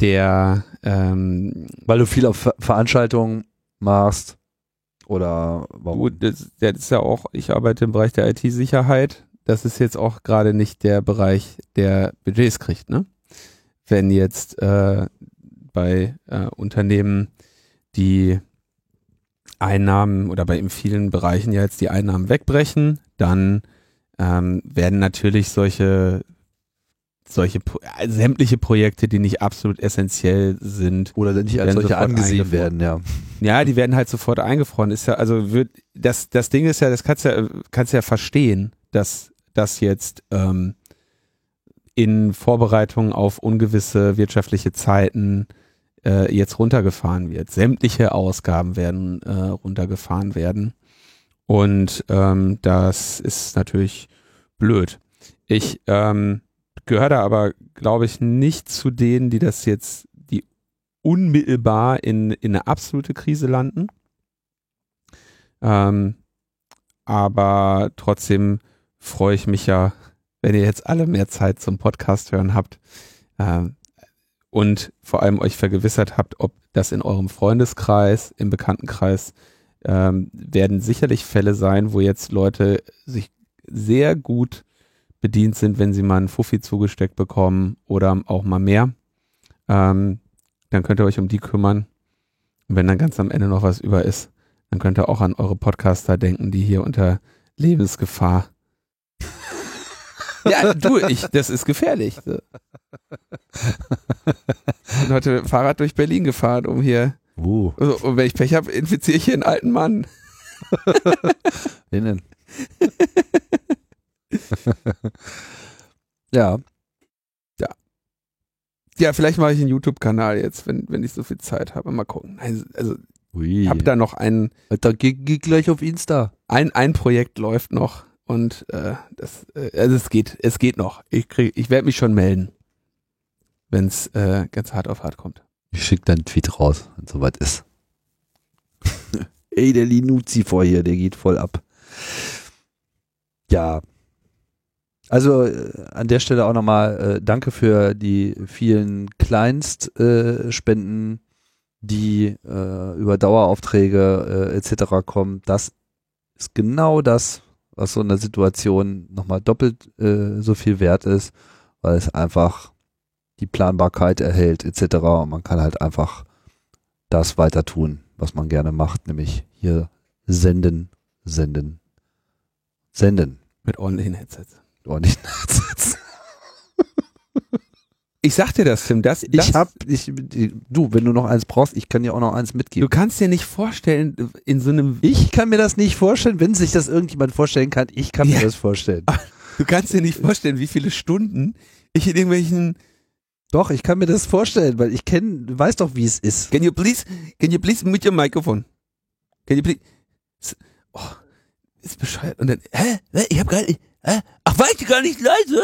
der, ähm, weil du viel auf Veranstaltungen machst oder warum? Gut, das, das ist ja auch, ich arbeite im Bereich der IT-Sicherheit. Das ist jetzt auch gerade nicht der Bereich, der Budgets kriegt, ne? Wenn jetzt äh, bei äh, Unternehmen die Einnahmen oder bei in vielen Bereichen ja jetzt die Einnahmen wegbrechen, dann ähm, werden natürlich solche solche äh, sämtliche Projekte, die nicht absolut essentiell sind oder nicht als solche angesehen werden, ja. Ja, die werden halt sofort eingefroren. Ist ja also wird das das Ding ist ja, das kannst ja kannst ja verstehen, dass das jetzt ähm, in Vorbereitung auf ungewisse wirtschaftliche Zeiten äh, jetzt runtergefahren wird. Sämtliche Ausgaben werden äh, runtergefahren werden und ähm, das ist natürlich blöd. Ich ähm, gehöre da aber, glaube ich, nicht zu denen, die das jetzt, die unmittelbar in, in eine absolute Krise landen. Ähm, aber trotzdem freue ich mich ja, wenn ihr jetzt alle mehr Zeit zum Podcast hören habt ähm, und vor allem euch vergewissert habt, ob das in eurem Freundeskreis, im Bekanntenkreis ähm, werden sicherlich Fälle sein, wo jetzt Leute sich sehr gut bedient sind, wenn sie mal einen Fuffi zugesteckt bekommen oder auch mal mehr. Ähm, dann könnt ihr euch um die kümmern. Und wenn dann ganz am Ende noch was über ist, dann könnt ihr auch an eure Podcaster denken, die hier unter Lebensgefahr Ja, du, ich, das ist gefährlich. Ich bin heute Fahrrad durch Berlin gefahren, um hier. Uh, Also, und wenn ich Pech habe, infiziere ich hier einen alten Mann. innen. ja, Ja, vielleicht mache ich einen YouTube-Kanal jetzt, wenn, wenn ich so viel Zeit habe. Mal gucken. Also, also ich habe da noch ein, Da geh, geh gleich auf Insta. ein, ein Projekt läuft noch und äh, das, äh, also es geht, es geht noch. Ich krieg, ich werde mich schon melden, wenn es äh, ganz hart auf hart kommt. Ich schicke dann einen Tweet raus, wenn es soweit ist. Ey, der Linuzi vor hier, der geht voll ab. Ja. Also äh, an der Stelle auch nochmal äh, danke für die vielen Kleinstspenden, äh, die äh, über Daueraufträge äh, etc. kommen. Das ist genau das, was so in der Situation nochmal doppelt so viel wert ist, weil es einfach die Planbarkeit erhält etc. Und man kann halt einfach das weiter tun, was man gerne macht, nämlich hier senden, senden, senden. Mit ordentlichen Headsets. Ordentlich. Ich sag dir das, Tim, das, das Ich hab, ich, du, wenn du noch eins brauchst, ich kann dir auch noch eins du mitgeben. kannst dir nicht vorstellen, in so einem, Ich kann mir das nicht vorstellen, wenn sich das irgendjemand vorstellen kann, ich kann Ja. mir das vorstellen. du kannst dir nicht vorstellen, wie viele Stunden ich in irgendwelchen, Doch, ich kann mir das vorstellen, weil ich kenn, weiß doch, wie es ist. can you please, can you please mute your microphone? Can you please, oh, ist bescheuert. Und dann, hä, hä? ich hab gar nicht, hä? Ach, war ich gar nicht leise?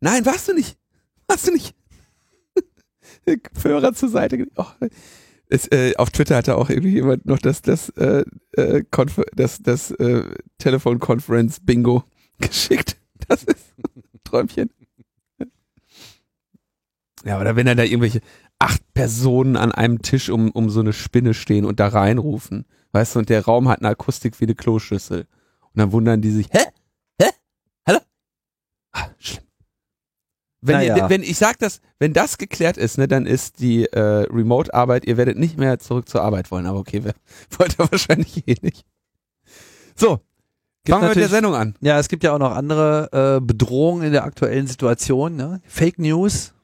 Nein, warst du nicht. Warst du nicht. Hörer zur Seite. Oh. Es, äh, auf Twitter hatte auch irgendwie jemand noch das, das, äh, äh, Konfer das, das äh, Telefonkonferenz-Bingo geschickt. Das ist Träumchen. Ja, oder wenn er da irgendwelche acht Personen an einem Tisch um, um so eine Spinne stehen und da reinrufen, weißt du, und der Raum hat eine Akustik wie eine Kloschüssel. Und dann wundern die sich, hä? Ah, schlimm. Wenn, Naja. ihr, wenn ich sag das, wenn das geklärt ist, ne, dann ist die äh, Remote-Arbeit, ihr werdet nicht mehr zurück zur Arbeit wollen, aber okay, wer wollt ihr wahrscheinlich eh nicht. So, Gibt fangen wir mit der Sendung an. Ja, es gibt ja auch noch andere äh, Bedrohungen in der aktuellen Situation. Ne? Fake News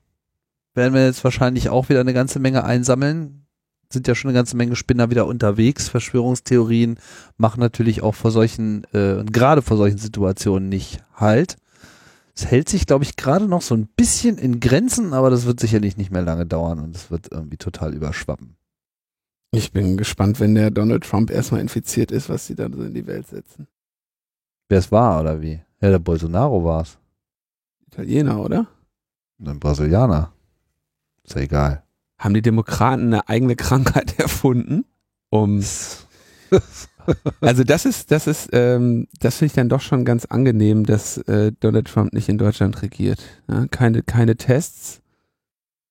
werden wir jetzt wahrscheinlich auch wieder eine ganze Menge einsammeln. Sind ja schon eine ganze Menge Spinner wieder unterwegs. Verschwörungstheorien machen natürlich auch vor solchen, äh, und gerade vor solchen Situationen nicht Halt. Es hält sich, glaube ich, gerade noch so ein bisschen in Grenzen, aber das wird sicherlich nicht mehr lange dauern und es wird irgendwie total überschwappen. Ich bin gespannt, wenn der Donald Trump erstmal infiziert ist, was sie da so in die Welt setzen. Wer es war oder wie? Ja, der Bolsonaro war es. Italiener, oder? Ein Brasilianer. Ist ja egal. Haben die Demokraten eine eigene Krankheit erfunden? Um, also das ist, das ist, ähm, das finde ich dann doch schon ganz angenehm, dass äh, Donald Trump nicht in Deutschland regiert. Ja, keine, keine Tests.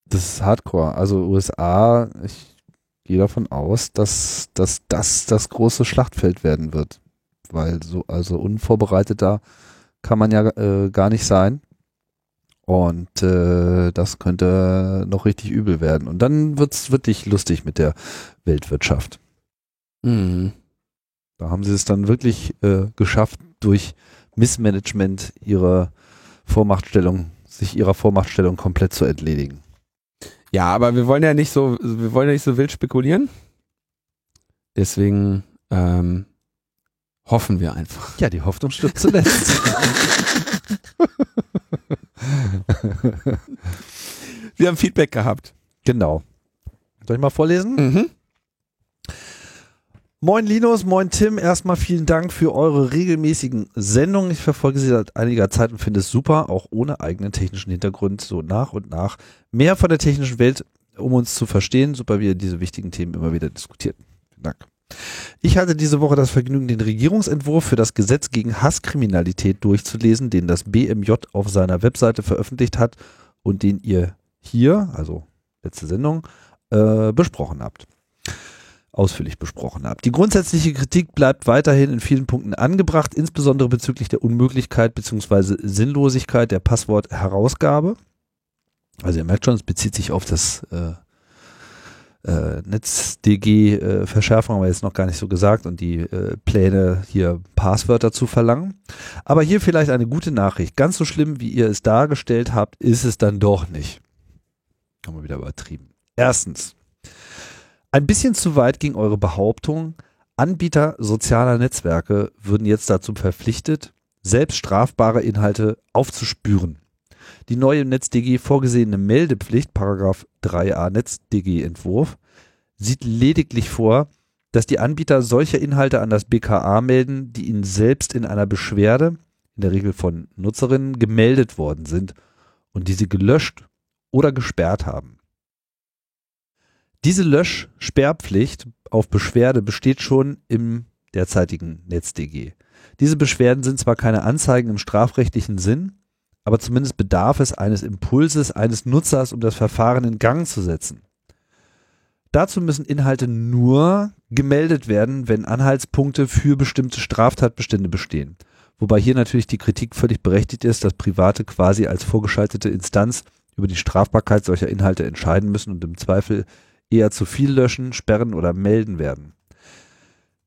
Das ist Hardcore. Also USA, ich gehe davon aus, dass, dass das das große Schlachtfeld werden wird. Weil so, also unvorbereiteter kann man ja äh, gar nicht sein. Und äh, das könnte noch richtig übel werden. Und dann wird's wirklich lustig mit der Weltwirtschaft. Mhm. Da haben sie es dann wirklich äh, geschafft, durch Missmanagement ihre Vormachtstellung, sich ihrer Vormachtstellung komplett zu entledigen. Ja, aber wir wollen ja nicht so, wir wollen ja nicht so wild spekulieren. Deswegen ähm, hoffen wir einfach. Ja, die Hoffnung stirbt zuletzt. Wir haben Feedback gehabt. genau. Soll ich mal vorlesen? Mhm. Moin Linus, moin Tim. Erstmal vielen Dank für eure regelmäßigen Sendungen. Ich verfolge sie seit einiger Zeit und finde es super, auch ohne eigenen technischen Hintergrund so nach und nach mehr von der technischen Welt, um uns zu verstehen. Super, wie ihr diese wichtigen Themen immer wieder diskutiert. Vielen Dank. Ich hatte diese Woche das Vergnügen, den Regierungsentwurf für das Gesetz gegen Hasskriminalität durchzulesen, den das BMJ auf seiner Webseite veröffentlicht hat und den ihr hier, also letzte Sendung, äh, besprochen habt ausführlich besprochen habt. Die grundsätzliche Kritik bleibt weiterhin in vielen Punkten angebracht, insbesondere bezüglich der Unmöglichkeit bzw. Sinnlosigkeit der Passwortherausgabe. Also ihr merkt schon, es bezieht sich auf das äh, äh, NetzDG-Verschärfung äh, haben wir jetzt noch gar nicht so gesagt und die äh, Pläne, hier Passwörter zu verlangen. Aber hier vielleicht eine gute Nachricht. Ganz so schlimm, wie ihr es dargestellt habt, ist es dann doch nicht. Haben wir wieder übertrieben. Erstens. Ein bisschen zu weit ging eure Behauptung, Anbieter sozialer Netzwerke würden jetzt dazu verpflichtet, selbst strafbare Inhalte aufzuspüren. Die neue NetzDG vorgesehene Meldepflicht, Paragraph 3a NetzDG-Entwurf, sieht lediglich vor, dass die Anbieter solche Inhalte an das BKA melden, die ihnen selbst in einer Beschwerde, in der Regel von Nutzerinnen, gemeldet worden sind und die sie gelöscht oder gesperrt haben. Diese Lösch-Sperrpflicht auf Beschwerde besteht schon im derzeitigen NetzDG. Diese Beschwerden sind zwar keine Anzeigen im strafrechtlichen Sinn, aber zumindest bedarf es eines Impulses eines Nutzers, um das Verfahren in Gang zu setzen. Dazu müssen Inhalte nur gemeldet werden, wenn Anhaltspunkte für bestimmte Straftatbestände bestehen. Wobei hier natürlich die Kritik völlig berechtigt ist, dass Private quasi als vorgeschaltete Instanz über die Strafbarkeit solcher Inhalte entscheiden müssen und im Zweifel eher zu viel löschen, sperren oder melden werden.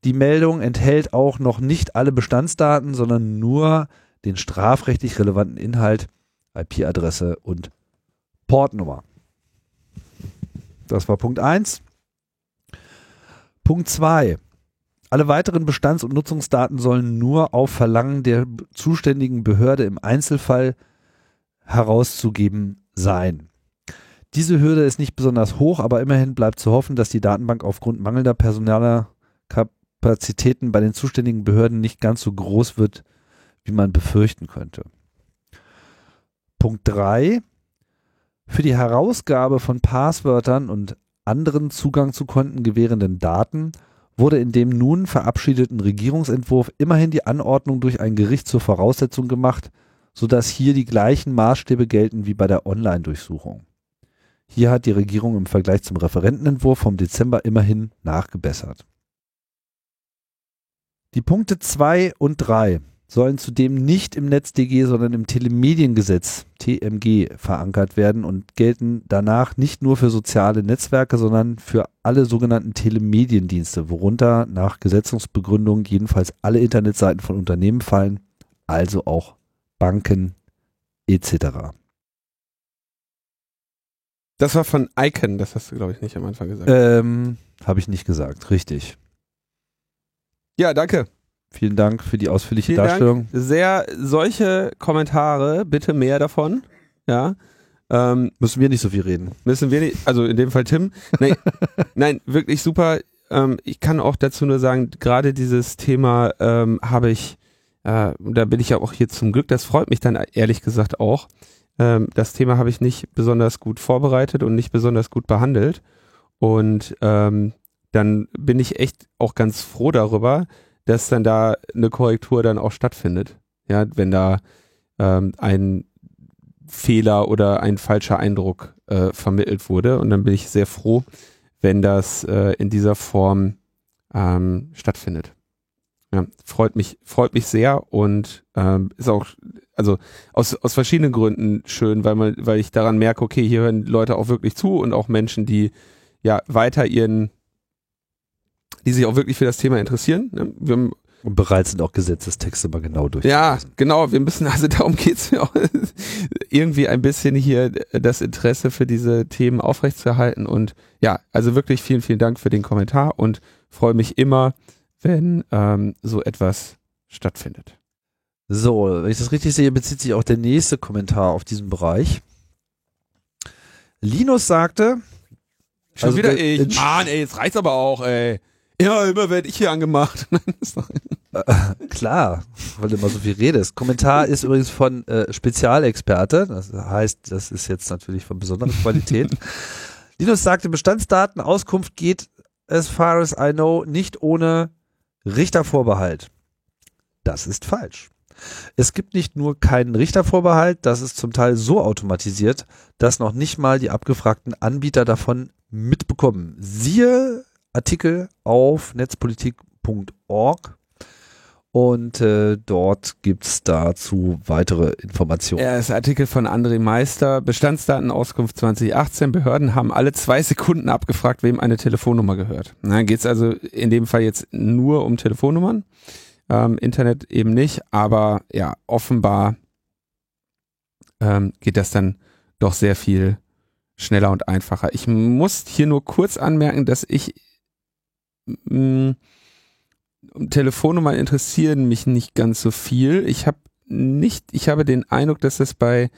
Die Meldung enthält auch noch nicht alle Bestandsdaten, sondern nur den strafrechtlich relevanten Inhalt, IP-Adresse und Portnummer. Das war Punkt 1. Punkt 2. Alle weiteren Bestands- und Nutzungsdaten sollen nur auf Verlangen der zuständigen Behörde im Einzelfall herauszugeben sein. Diese Hürde ist nicht besonders hoch, aber immerhin bleibt zu hoffen, dass die Datenbank aufgrund mangelnder personaler Kapazitäten bei den zuständigen Behörden nicht ganz so groß wird, wie man befürchten könnte. Punkt 3. Für die Herausgabe von Passwörtern und anderen Zugang zu Konten gewährenden Daten wurde in dem nun verabschiedeten Regierungsentwurf immerhin die Anordnung durch ein Gericht zur Voraussetzung gemacht, sodass hier die gleichen Maßstäbe gelten wie bei der Online-Durchsuchung. Hier hat die Regierung im Vergleich zum Referentenentwurf vom Dezember immerhin nachgebessert. Die Punkte 2 und 3 sollen zudem nicht im NetzDG, sondern im Telemediengesetz TMG verankert werden und gelten danach nicht nur für soziale Netzwerke, sondern für alle sogenannten Telemediendienste, worunter nach Gesetzungsbegründung jedenfalls alle Internetseiten von Unternehmen fallen, also auch Banken etc. Das war von Icon, das hast du, glaube ich, nicht am Anfang gesagt. Ähm, Habe ich nicht gesagt, richtig. Ja, danke. Vielen Dank für die ausführliche Vielen Darstellung. Dank. Sehr solche Kommentare, bitte mehr davon. Ja. Ähm, müssen wir nicht so viel reden. Müssen wir nicht, also in dem Fall Tim. Nein, nein wirklich super. Ähm, ich kann auch dazu nur sagen, gerade dieses Thema ähm, habe ich, äh, da bin ich ja auch hier zum Glück, das freut mich dann ehrlich gesagt auch. Ähm, das Thema habe ich nicht besonders gut vorbereitet und nicht besonders gut behandelt. Und ähm, dann bin ich echt auch ganz froh darüber, dass dann da eine Korrektur dann auch stattfindet. Ja, wenn da ähm, ein Fehler oder ein falscher Eindruck äh, vermittelt wurde. Und dann bin ich sehr froh, wenn das äh, in dieser Form ähm, stattfindet. Ja, freut mich, freut mich sehr und ähm, ist auch, also aus, aus verschiedenen Gründen schön, weil man, weil ich daran merke, okay, hier hören Leute auch wirklich zu und auch Menschen, die ja weiter ihren die sich auch wirklich für das Thema interessieren. Ne? Wir haben und bereit sind auch Gesetzestexte mal genau durchzulesen. Ja, genau. Wir müssen, also darum geht's mir auch, irgendwie ein bisschen hier das Interesse für diese Themen aufrechtzuerhalten. Und ja, also wirklich vielen, vielen Dank für den Kommentar und freue mich immer, wenn ähm, so etwas stattfindet. So, wenn ich das richtig sehe, bezieht sich auch der nächste Kommentar auf diesen Bereich. Linus sagte, Schon also wieder ich. Mann, ey, jetzt reicht's aber auch, ey. Ja, immer werde ich hier angemacht. äh, klar, weil du immer so viel redest. Kommentar ist übrigens von äh, Spezialexperte. Das heißt, das ist jetzt natürlich von besonderer Qualität. Linus sagte, Bestandsdatenauskunft geht, as far as I know, nicht ohne Richtervorbehalt. Das ist falsch. Es gibt nicht nur keinen Richtervorbehalt, das ist zum Teil so automatisiert, dass noch nicht mal die abgefragten Anbieter davon mitbekommen. Siehe Artikel auf netzpolitik.org Und äh, dort gibt's dazu weitere Informationen. Er ist Artikel von André Meister, Bestandsdatenauskunft 2018. Behörden haben alle zwei Sekunden abgefragt, wem eine Telefonnummer gehört. Geht es also in dem Fall jetzt nur um Telefonnummern. Ähm, Internet eben nicht, aber ja, offenbar ähm, geht das dann doch sehr viel schneller und einfacher. Ich muss hier nur kurz anmerken, dass ich mh, Telefonnummern interessieren mich nicht ganz so viel. Ich habe nicht, ich habe den Eindruck, dass das bei,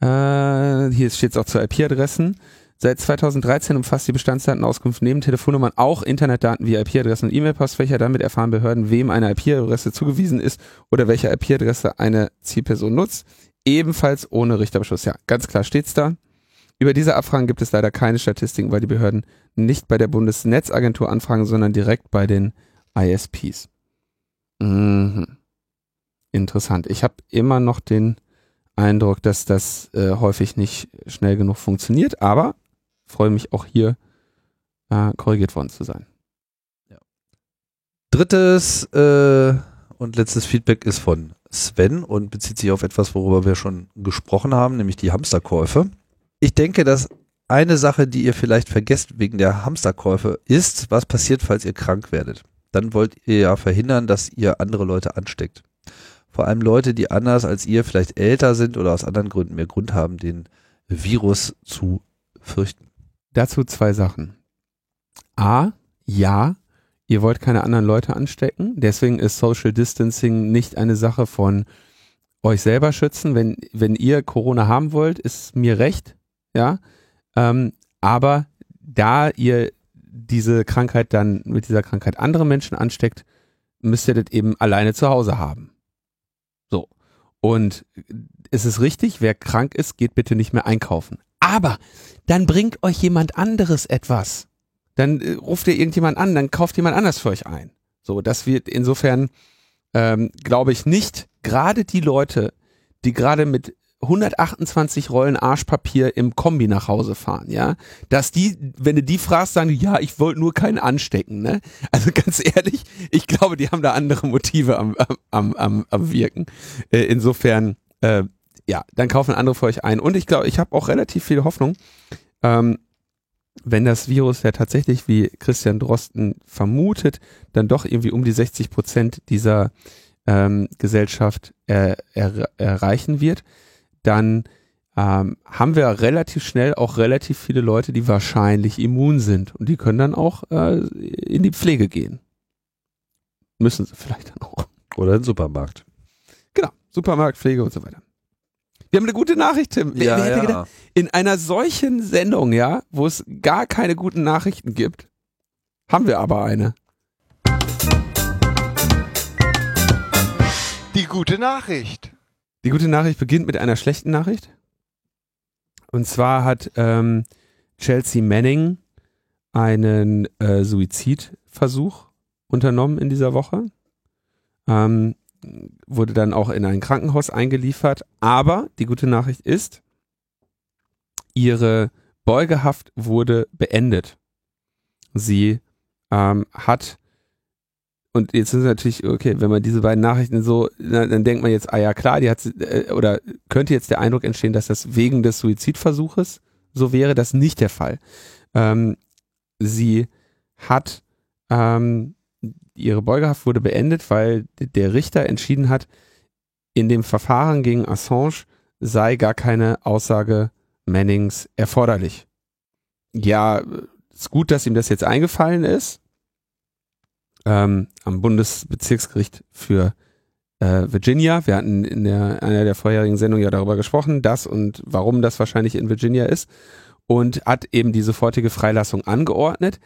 äh, hier steht es auch zu IP-Adressen, Seit 2013 umfasst die Bestandsdatenauskunft neben Telefonnummern auch Internetdaten wie IP-Adressen und E-Mail-Postfächer. Damit erfahren Behörden, wem eine IP-Adresse zugewiesen ist oder welche IP-Adresse eine Zielperson nutzt. Ebenfalls ohne Richterbeschluss. Ja, ganz klar steht's da. Über diese Abfragen gibt es leider keine Statistiken, weil die Behörden nicht bei der Bundesnetzagentur anfragen, sondern direkt bei den ISPs. Mhm. Interessant. Ich habe immer noch den Eindruck, dass das äh, häufig nicht schnell genug funktioniert, aber freue mich auch hier äh, korrigiert worden zu sein. Ja. Drittes äh, und letztes Feedback ist von Sven und bezieht sich auf etwas, worüber wir schon gesprochen haben, nämlich die Hamsterkäufe. Ich denke, dass eine Sache, die ihr vielleicht vergesst wegen der Hamsterkäufe, ist, was passiert, falls ihr krank werdet. Dann wollt ihr ja verhindern, dass ihr andere Leute ansteckt. Vor allem Leute, die anders als ihr vielleicht älter sind oder aus anderen Gründen mehr Grund haben, den Virus zu fürchten. Dazu zwei Sachen. A, ja, ihr wollt keine anderen Leute anstecken. Deswegen ist Social Distancing nicht eine Sache von euch selber schützen. Wenn, wenn ihr Corona haben wollt, ist mir recht, ja. Ähm, aber da ihr diese Krankheit dann mit dieser Krankheit andere Menschen ansteckt, müsst ihr das eben alleine zu Hause haben. So. Und es ist richtig, wer krank ist, geht bitte nicht mehr einkaufen. Aber dann bringt euch jemand anderes etwas. Dann äh, ruft ihr irgendjemand an, dann kauft jemand anders für euch ein. So, das wird insofern, ähm, glaube ich, nicht gerade die Leute, die gerade mit 128 Rollen Arschpapier im Kombi nach Hause fahren, ja, dass die, wenn du die fragst, sagen die, ja, ich wollte nur keinen anstecken, ne? Also ganz ehrlich, ich glaube, die haben da andere Motive am, am, am, am Wirken. Äh, insofern, äh, ja, dann kaufen andere für euch ein. Und ich glaube, ich habe auch relativ viel Hoffnung, ähm, wenn das Virus ja tatsächlich, wie Christian Drosten vermutet, dann doch irgendwie um die 60 Prozent dieser ähm, Gesellschaft äh, er, erreichen wird, dann ähm, haben wir relativ schnell auch relativ viele Leute, die wahrscheinlich immun sind und die können dann auch äh, in die Pflege gehen. Müssen sie vielleicht dann auch. Oder in den Supermarkt. Genau, Supermarkt, Pflege und so weiter. Wir haben eine gute Nachricht, Tim. Ja, wer, ja. Gedacht, in einer solchen Sendung, ja, wo es gar keine guten Nachrichten gibt, haben wir aber eine. Die gute Nachricht. Die gute Nachricht beginnt mit einer schlechten Nachricht. Und zwar hat ähm, Chelsea Manning einen äh, Suizidversuch unternommen in dieser Woche. Ähm, wurde dann auch in ein Krankenhaus eingeliefert. Aber die gute Nachricht ist, ihre Beugehaft wurde beendet. Sie ähm, hat und jetzt ist natürlich, okay, wenn man diese beiden Nachrichten so, dann denkt man jetzt, ah ja klar, die hat, äh, oder könnte jetzt der Eindruck entstehen, dass das wegen des Suizidversuches so wäre, das nicht der Fall. Ähm, sie hat, ähm, ihre Beugehaft wurde beendet, weil der Richter entschieden hat, in dem Verfahren gegen Assange sei gar keine Aussage Mannings erforderlich. Ja, ist gut, dass ihm das jetzt eingefallen ist ähm, am Bundesbezirksgericht für äh, Virginia. Wir hatten in der, einer der vorherigen Sendungen ja darüber gesprochen, das und warum das wahrscheinlich in Virginia ist und hat eben die sofortige Freilassung angeordnet.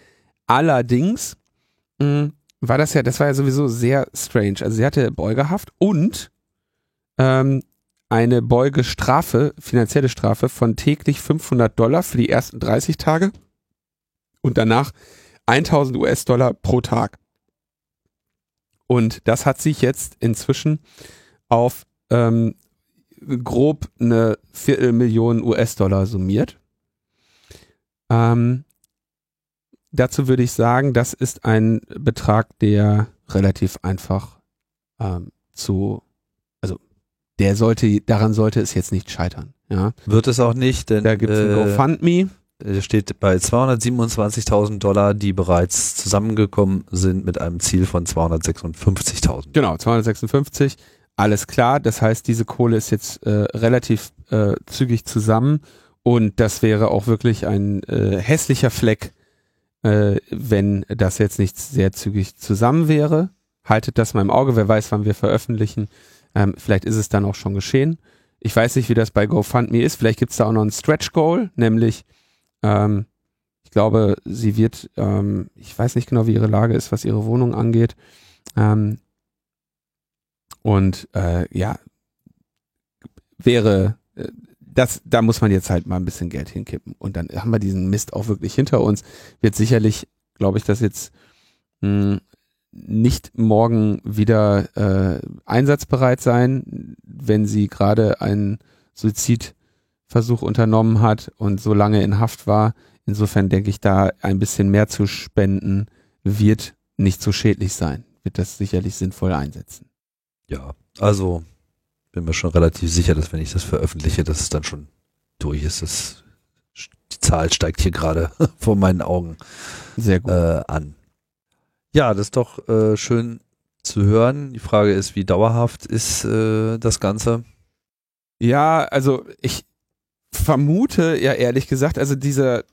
Allerdings mh, war das ja, das war ja sowieso sehr strange. Also sie hatte Beugehaft und ähm, eine Beugestrafe, finanzielle Strafe von täglich 500 Dollar für die ersten 30 Tage und danach 1000 US-Dollar pro Tag. Und das hat sich jetzt inzwischen auf ähm, grob eine Viertelmillion US-Dollar summiert. Ähm, dazu würde ich sagen, das ist ein Betrag, der relativ einfach ähm, zu, also der sollte, daran sollte es jetzt nicht scheitern. Ja. Wird es auch nicht, denn Da gibt es ein äh, GoFundMe. äh, steht bei 227.000 Dollar, die bereits zusammengekommen sind mit einem Ziel von 256.000. Genau, 256. Alles klar. Das heißt, diese Kohle ist jetzt äh, relativ äh, zügig zusammen und das wäre auch wirklich ein äh, hässlicher Fleck, äh, wenn das jetzt nicht sehr zügig zusammen wäre. Haltet das mal im Auge. Wer weiß, wann wir veröffentlichen. Ähm, vielleicht ist es dann auch schon geschehen. Ich weiß nicht, wie das bei GoFundMe ist. Vielleicht gibt es da auch noch ein Stretch Goal, nämlich ähm, ich glaube, sie wird, ähm, ich weiß nicht genau, wie ihre Lage ist, was ihre Wohnung angeht. Ähm, und äh, ja, wäre äh, das, da muss man jetzt halt mal ein bisschen Geld hinkippen. Und dann haben wir diesen Mist auch wirklich hinter uns. Wird sicherlich, glaube ich, das jetzt mh, nicht morgen wieder äh, einsatzbereit sein, wenn sie gerade einen Suizidversuch unternommen hat und so lange in Haft war. Insofern denke ich, da ein bisschen mehr zu spenden wird nicht so schädlich sein. Wird das sicherlich sinnvoll einsetzen. Ja, also bin mir schon relativ sicher, dass wenn ich das veröffentliche, dass es dann schon durch ist. Das, die Zahl steigt hier gerade vor meinen Augen Sehr gut. äh, an. Ja, das ist doch äh, schön zu hören. Die Frage ist, wie dauerhaft ist äh, das Ganze? Ja, also ich vermute ja ehrlich gesagt, also diese,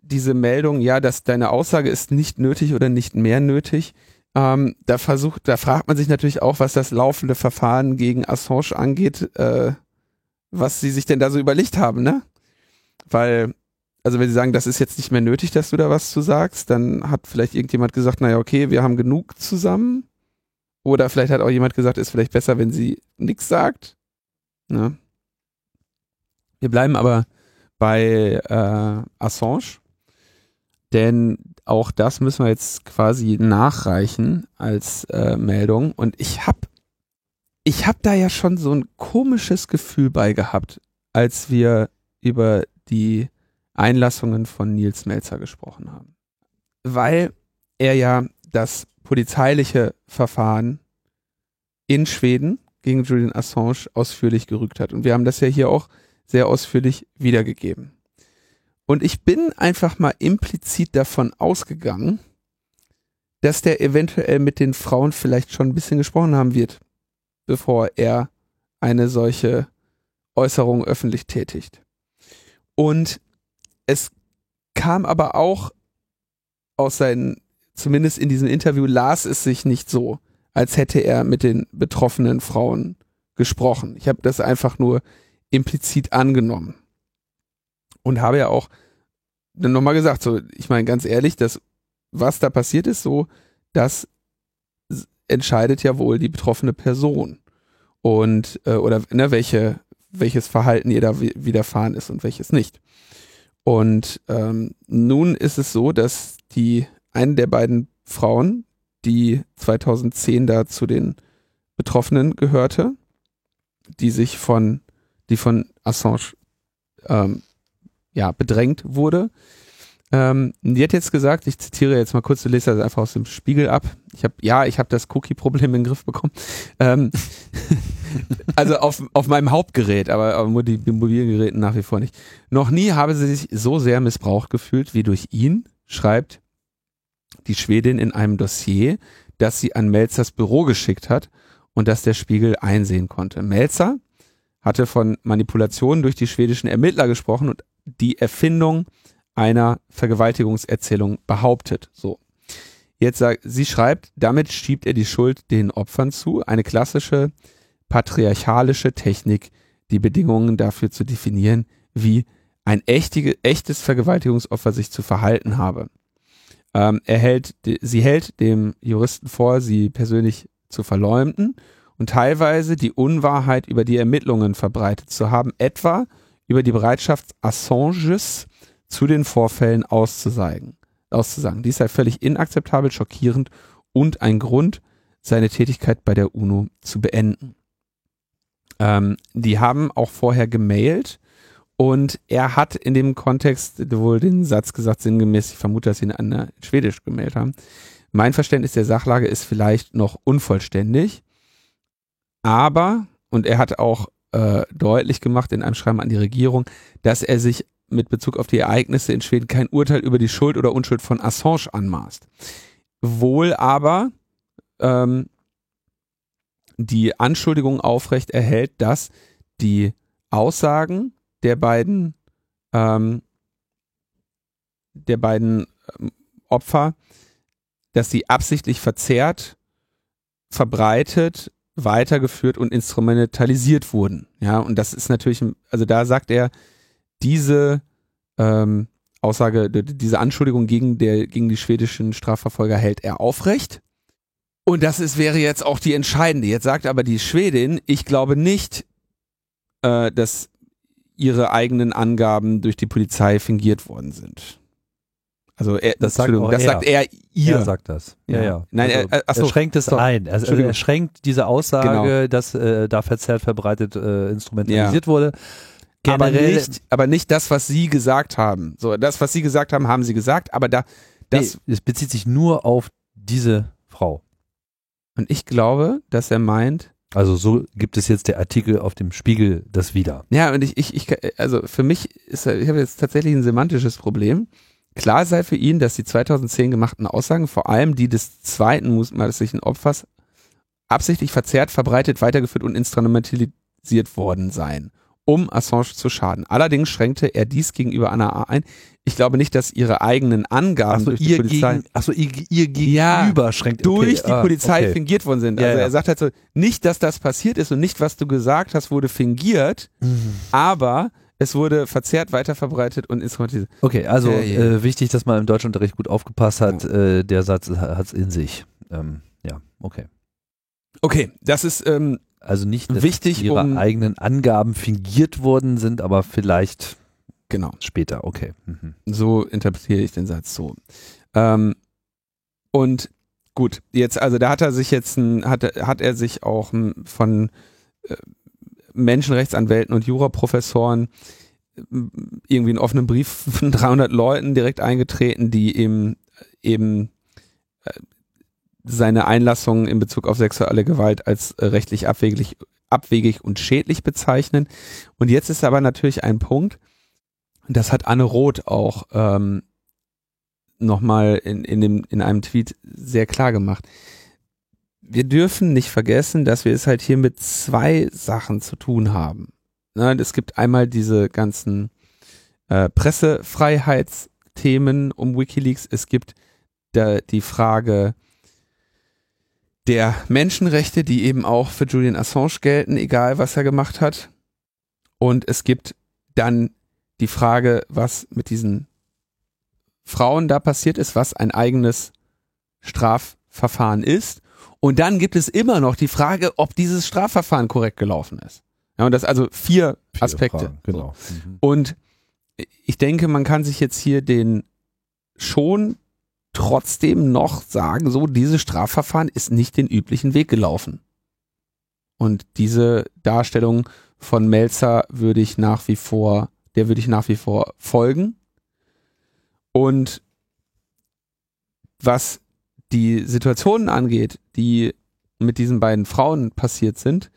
diese Meldung, ja, dass deine Aussage ist nicht nötig oder nicht mehr nötig, ähm, da versucht, da fragt man sich natürlich auch, was das laufende Verfahren gegen Assange angeht, äh, was sie sich denn da so überlegt haben, ne? Weil, also wenn sie sagen, das ist jetzt nicht mehr nötig, dass du da was zu sagst, dann hat vielleicht irgendjemand gesagt, naja, okay, wir haben genug zusammen. Oder vielleicht hat auch jemand gesagt, ist vielleicht besser, wenn sie nichts sagt. Ne? Wir bleiben aber bei äh, Assange, denn auch das müssen wir jetzt quasi nachreichen als äh, Meldung. Und ich habe ich hab da ja schon so ein komisches Gefühl bei gehabt, als wir über die Einlassungen von Nils Melzer gesprochen haben. Weil er ja das polizeiliche Verfahren in Schweden gegen Julian Assange ausführlich gerügt hat. Und wir haben das ja hier auch sehr ausführlich wiedergegeben. Und ich bin einfach mal implizit davon ausgegangen, dass der eventuell mit den Frauen vielleicht schon ein bisschen gesprochen haben wird, bevor er eine solche Äußerung öffentlich tätigt. Und es kam aber auch aus seinen, zumindest in diesem Interview las es sich nicht so, als hätte er mit den betroffenen Frauen gesprochen. Ich habe das einfach nur implizit angenommen. Und habe ja auch dann nochmal gesagt, so, ich meine ganz ehrlich, das, was da passiert ist, so, das entscheidet ja wohl die betroffene Person. Und, äh, oder ne, welche, welches Verhalten ihr da widerfahren ist und welches nicht. Und ähm, nun ist es so, dass die eine der beiden Frauen, die 2010 da zu den Betroffenen gehörte, die sich von, die von Assange ähm, ja, bedrängt wurde. Ähm, die hat jetzt gesagt, ich zitiere jetzt mal kurz, du lest das einfach aus dem Spiegel ab. Ich habe, ja, ich habe das Cookie-Problem in den Griff bekommen. Ähm, also auf, auf meinem Hauptgerät, aber auf die mobilen Geräten nach wie vor nicht. Noch nie habe sie sich so sehr missbraucht gefühlt wie durch ihn, schreibt die Schwedin in einem Dossier, das sie an Melzers Büro geschickt hat und das der Spiegel einsehen konnte. Melzer hatte von Manipulationen durch die schwedischen Ermittler gesprochen und die Erfindung einer Vergewaltigungserzählung behauptet. So. Jetzt sagt, sie schreibt, damit schiebt er die Schuld den Opfern zu, eine klassische patriarchalische Technik, die Bedingungen dafür zu definieren, wie ein echtige, echtes Vergewaltigungsopfer sich zu verhalten habe. Ähm, er hält, sie hält dem Juristen vor, sie persönlich zu verleumden und teilweise die Unwahrheit über die Ermittlungen verbreitet zu haben, etwa über die Bereitschaft Assanges zu den Vorfällen auszusagen. auszusagen. Dies sei völlig inakzeptabel, schockierend und ein Grund, seine Tätigkeit bei der UNO zu beenden. Ähm, die haben auch vorher gemailt und er hat in dem Kontext wohl den Satz gesagt, sinngemäß, ich vermute, dass sie ihn an Schwedisch gemailt haben, Mein Verständnis der Sachlage ist vielleicht noch unvollständig, aber, und er hat auch äh, deutlich gemacht in einem Schreiben an die Regierung, dass er sich mit Bezug auf die Ereignisse in Schweden kein Urteil über die Schuld oder Unschuld von Assange anmaßt. Wohl aber ähm, die Anschuldigung aufrecht erhält, dass die Aussagen der beiden ähm, der beiden ähm, Opfer, dass sie absichtlich verzerrt, verbreitet, weitergeführt und instrumentalisiert wurden. Ja, und das ist natürlich, also da sagt er, diese ähm, Aussage, diese Anschuldigung gegen, der, gegen die schwedischen Strafverfolger hält er aufrecht. Und das ist, wäre jetzt auch die entscheidende. Jetzt sagt aber die Schwedin, ich glaube nicht, äh, dass ihre eigenen Angaben durch die Polizei fingiert worden sind. Also er, das, sagt, das er. sagt er ihr. Er sagt das. Ja, ja. Nein, also, er, achso, er schränkt es so, ein. Also er schränkt diese Aussage, genau. dass äh, da verzerrt verbreitet äh, instrumentalisiert ja. wurde. Generell, aber nicht, aber nicht das, was sie gesagt haben. So, das, was sie gesagt haben, haben sie gesagt, aber da, das. Nee, es bezieht sich nur auf diese Frau. Und ich glaube, dass er meint, also so gibt es jetzt der Artikel auf dem Spiegel das wieder. Ja, und ich, ich, ich also für mich ist, ich habe jetzt tatsächlich ein semantisches Problem. Klar sei für ihn, dass die 2010 gemachten Aussagen, vor allem die des zweiten mutmaßlichen Opfers, absichtlich verzerrt, verbreitet, weitergeführt und instrumentalisiert worden seien um Assange zu schaden. Allerdings schränkte er dies gegenüber Anna A. ein. Ich glaube nicht, dass ihre eigenen Angaben so, durch die Polizei gegen, achso, ihr, ihr gegenüber ja, schränkt durch okay, die ah, Polizei okay. fingiert worden sind. Also ja, ja. er sagt halt so, nicht, dass das passiert ist und nicht, was du gesagt hast, wurde fingiert, Mhm. aber es wurde verzerrt, weiterverbreitet und instrumentalisiert. Okay, also ja. Äh, wichtig, dass man im Deutschunterricht gut aufgepasst hat. Äh, der Satz hat es in sich. Ähm, ja, okay. Okay, das ist ähm, Also nicht, dass Wichtig, ihre um- eigenen Angaben fingiert worden sind, aber vielleicht genau. später. Okay. Mhm. So interpretiere ich den Satz so. Ähm, und gut, jetzt, also da hat er sich jetzt ein, hat, er- hat er sich auch von äh, Menschenrechtsanwälten und Juraprofessoren m, irgendwie einen offenen Brief von 300 Leuten direkt eingetreten, die ihm eben äh, seine Einlassungen in Bezug auf sexuelle Gewalt als äh, rechtlich abwegig, abwegig und schädlich bezeichnen. Und jetzt ist aber natürlich ein Punkt, das hat Anne Roth auch ähm, nochmal in, in, in einem Tweet sehr klar gemacht. Wir dürfen nicht vergessen, dass wir es halt hier mit zwei Sachen zu tun haben. Ne, es gibt einmal diese ganzen äh, Pressefreiheitsthemen um Wikileaks. Es gibt da die Frage der Menschenrechte, die eben auch für Julian Assange gelten, egal was er gemacht hat. Und es gibt dann die Frage, was mit diesen Frauen da passiert ist, was ein eigenes Strafverfahren ist. Und dann gibt es immer noch die Frage, ob dieses Strafverfahren korrekt gelaufen ist. Ja, und das also vier, Vier Aspekte. Fragen, Genau. Mhm. Und ich denke, man kann sich jetzt hier den schon trotzdem noch sagen, so dieses Strafverfahren ist nicht den üblichen Weg gelaufen. Und diese Darstellung von Melzer würde ich nach wie vor, der würde ich nach wie vor folgen. Und was die Situationen angeht, die mit diesen beiden Frauen passiert sind,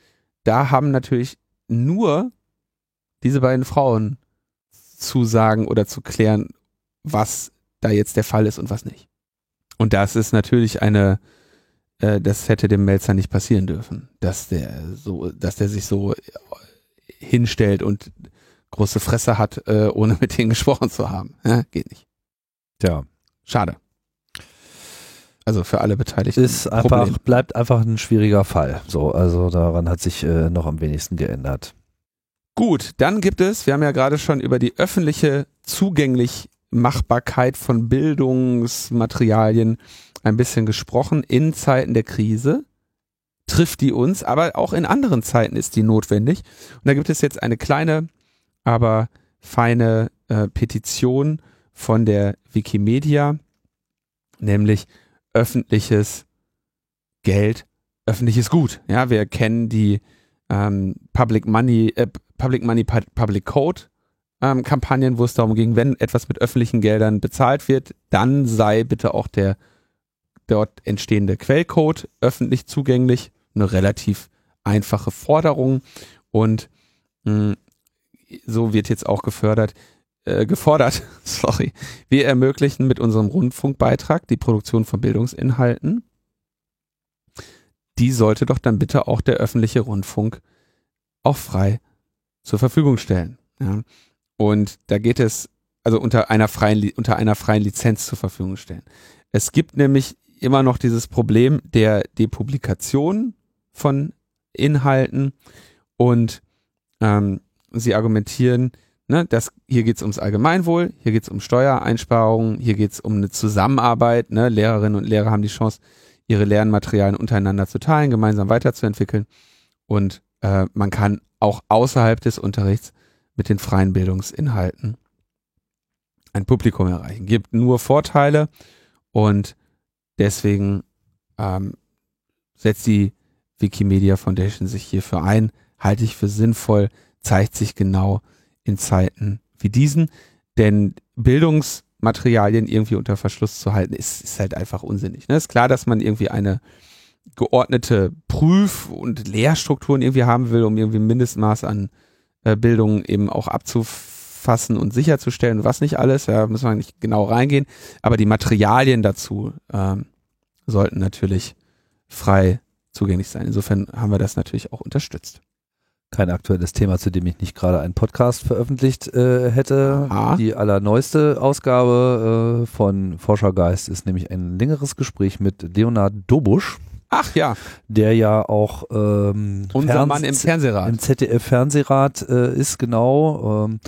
da haben natürlich nur diese beiden Frauen zu sagen oder zu klären, was da jetzt der Fall ist und was nicht. Und das ist natürlich eine, äh, das hätte dem Melzer nicht passieren dürfen, dass der so, dass der sich so äh, hinstellt und große Fresse hat, äh, ohne mit denen gesprochen zu haben. Ja, geht nicht. Tja, Schade. Also für alle Beteiligten. ist einfach, bleibt einfach ein schwieriger Fall. So, also daran hat sich äh, noch am wenigsten geändert. Gut, dann gibt es, wir haben ja gerade schon über die öffentliche Zugänglichmachbarkeit von Bildungsmaterialien ein bisschen gesprochen. In Zeiten der Krise trifft die uns, aber auch in anderen Zeiten ist die notwendig. Und da gibt es jetzt eine kleine, aber feine äh, Petition von der Wikimedia, nämlich öffentliches Geld, öffentliches Gut. Ja, wir kennen die ähm, Public Money, äh, Public Money, Pu- Public Code ähm, Kampagnen, wo es darum ging, wenn etwas mit öffentlichen Geldern bezahlt wird, dann sei bitte auch der dort entstehende Quellcode öffentlich zugänglich, eine relativ einfache Forderung und mh, so wird jetzt auch gefördert, äh, gefordert, sorry, wir ermöglichen mit unserem Rundfunkbeitrag die Produktion von Bildungsinhalten. Die sollte doch dann bitte auch der öffentliche Rundfunk auch frei zur Verfügung stellen. Ja. Und da geht es also unter einer freien unter einer freien Lizenz zur Verfügung stellen. Es gibt nämlich immer noch dieses Problem der Depublikation von Inhalten und ähm, sie argumentieren, ne, dass hier geht es ums Allgemeinwohl, hier geht es um Steuereinsparungen, hier geht es um eine Zusammenarbeit. Ne, Lehrerinnen und Lehrer haben die Chance, ihre Lernmaterialien untereinander zu teilen, gemeinsam weiterzuentwickeln und äh, man kann auch außerhalb des Unterrichts mit den freien Bildungsinhalten ein Publikum erreichen. Gibt nur Vorteile und deswegen ähm, setzt die Wikimedia Foundation sich hierfür ein, halte ich für sinnvoll, zeigt sich genau in Zeiten wie diesen, denn Bildungsmaterialien irgendwie unter Verschluss zu halten, ist, ist halt einfach unsinnig. Ne? Ist klar, dass man irgendwie eine geordnete Prüf- und Lehrstrukturen irgendwie haben will, um irgendwie ein Mindestmaß an äh, Bildung eben auch abzufassen und sicherzustellen, was nicht alles, ja, muss man nicht genau reingehen, aber die Materialien dazu ähm, sollten natürlich frei zugänglich sein. Insofern haben wir das natürlich auch unterstützt. Kein aktuelles Thema, zu dem ich nicht gerade einen Podcast veröffentlicht äh, hätte. Aha. Die allerneueste Ausgabe äh, von Forschergeist ist nämlich ein längeres Gespräch mit Leonard Dobusch. Ach ja. Der ja auch ähm, unser Fernseh Mann im Fernsehrat. Im ZDF-Fernsehrat äh, ist, genau. Ähm,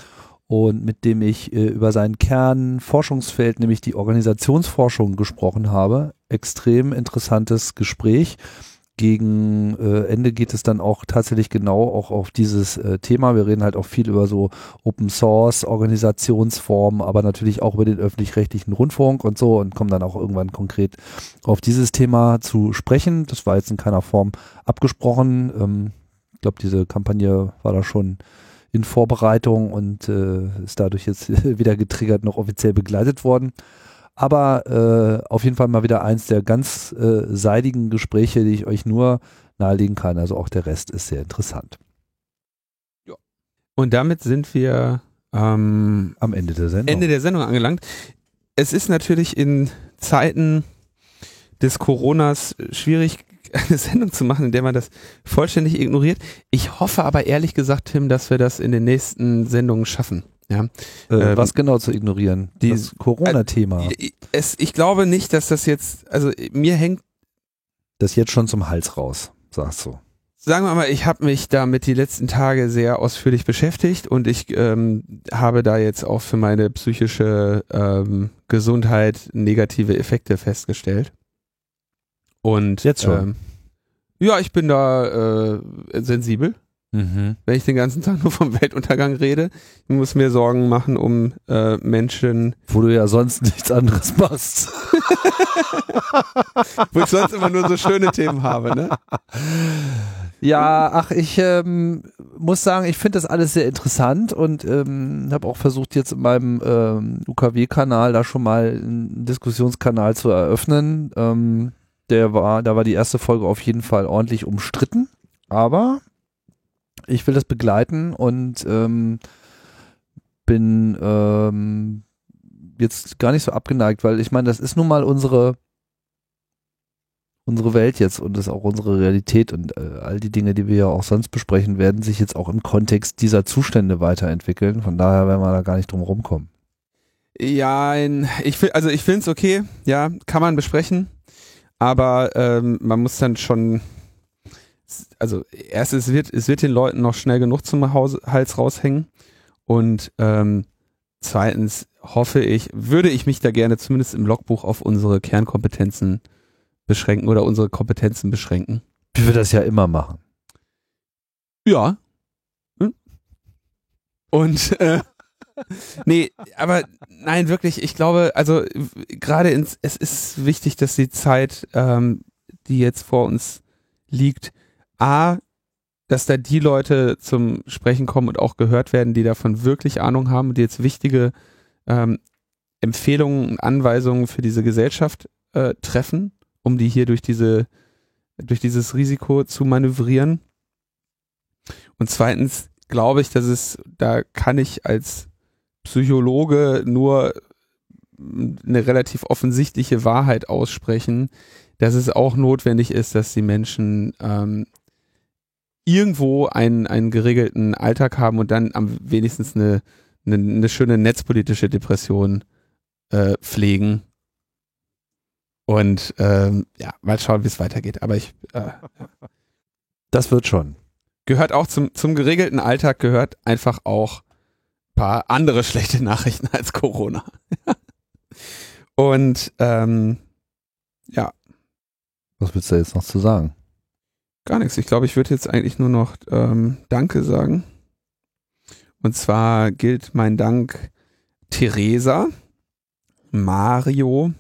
und mit dem ich äh, über sein Kernforschungsfeld, nämlich die Organisationsforschung, gesprochen habe. Extrem interessantes Gespräch gegen äh, Ende geht es dann auch tatsächlich genau auch auf dieses äh, Thema. Wir reden halt auch viel über so Open Source Organisationsformen, aber natürlich auch über den öffentlich-rechtlichen Rundfunk und so und kommen dann auch irgendwann konkret auf dieses Thema zu sprechen. Das war jetzt in keiner Form abgesprochen. Ähm, ich glaube, diese Kampagne war da schon in Vorbereitung und äh, ist dadurch jetzt wieder getriggert noch offiziell begleitet worden. Aber äh, auf jeden Fall mal wieder eins der ganz äh, seidigen Gespräche, die ich euch nur nahelegen kann. Also auch der Rest ist sehr interessant. Ja. Und damit sind wir ähm, am Ende der Sendung. Ende der Sendung angelangt. Es ist natürlich in Zeiten des Coronas schwierig, eine Sendung zu machen, in der man das vollständig ignoriert. Ich hoffe aber ehrlich gesagt, Tim, dass wir das in den nächsten Sendungen schaffen. Ja. Äh, ähm, was genau zu ignorieren? das Corona-Thema. Äh, ich glaube nicht, dass das jetzt, also mir hängt das jetzt schon zum Hals raus, sagst du. Sagen wir mal, ich habe mich damit die letzten Tage sehr ausführlich beschäftigt und ich ähm, habe da jetzt auch für meine psychische ähm, Gesundheit negative Effekte festgestellt. Und jetzt schon. Ähm, ja, ich bin da äh, sensibel. Mhm. Wenn ich den ganzen Tag nur vom Weltuntergang rede, ich muss mir Sorgen machen um äh, Menschen. Wo du ja sonst nichts anderes machst. Wo ich sonst immer nur so schöne Themen habe, ne? Ja, ach, ich ähm, muss sagen, ich finde das alles sehr interessant und ähm, habe auch versucht, jetzt in meinem ähm, UKW-Kanal da schon mal einen Diskussionskanal zu eröffnen. Ähm, der war, da war die erste Folge auf jeden Fall ordentlich umstritten, aber ich will das begleiten und ähm, bin ähm, jetzt gar nicht so abgeneigt, weil ich meine, das ist nun mal unsere unsere Welt jetzt und ist auch unsere Realität und äh, all die Dinge, die wir ja auch sonst besprechen, werden sich jetzt auch im Kontext dieser Zustände weiterentwickeln. Von daher werden wir da gar nicht drum rumkommen. Ja, ich will, also ich finde es okay, ja, kann man besprechen, aber ähm, man muss dann schon also erst es wird, es wird den Leuten noch schnell genug zum Hals raushängen und ähm, zweitens hoffe ich, würde ich mich da gerne zumindest im Logbuch auf unsere Kernkompetenzen beschränken oder unsere Kompetenzen beschränken. Wie wir das ja immer machen. Ja. Hm? Und äh, nee, aber nein, wirklich, ich glaube, also gerade ins, es ist wichtig, dass die Zeit, ähm, die jetzt vor uns liegt, A, dass da die Leute zum Sprechen kommen und auch gehört werden, die davon wirklich Ahnung haben, die jetzt wichtige ähm, Empfehlungen und Anweisungen für diese Gesellschaft äh, treffen um die hier durch diese, durch dieses Risiko zu manövrieren. Und zweitens glaube ich, dass es, da kann ich als Psychologe nur eine relativ offensichtliche Wahrheit aussprechen, dass es auch notwendig ist, dass die Menschen ähm, irgendwo einen, einen geregelten Alltag haben und dann am wenigstens eine, eine, eine schöne netzpolitische Depression äh, pflegen. Und ähm, ja, mal schauen, wie es weitergeht. Aber ich. Äh, das wird schon. Gehört auch zum, zum geregelten Alltag, gehört einfach auch ein paar andere schlechte Nachrichten als Corona. Und ähm, ja. Was willst du jetzt noch zu sagen? Gar nichts. Ich glaube, ich würde jetzt eigentlich nur noch ähm, Danke sagen. Und zwar gilt mein Dank Theresa, Mario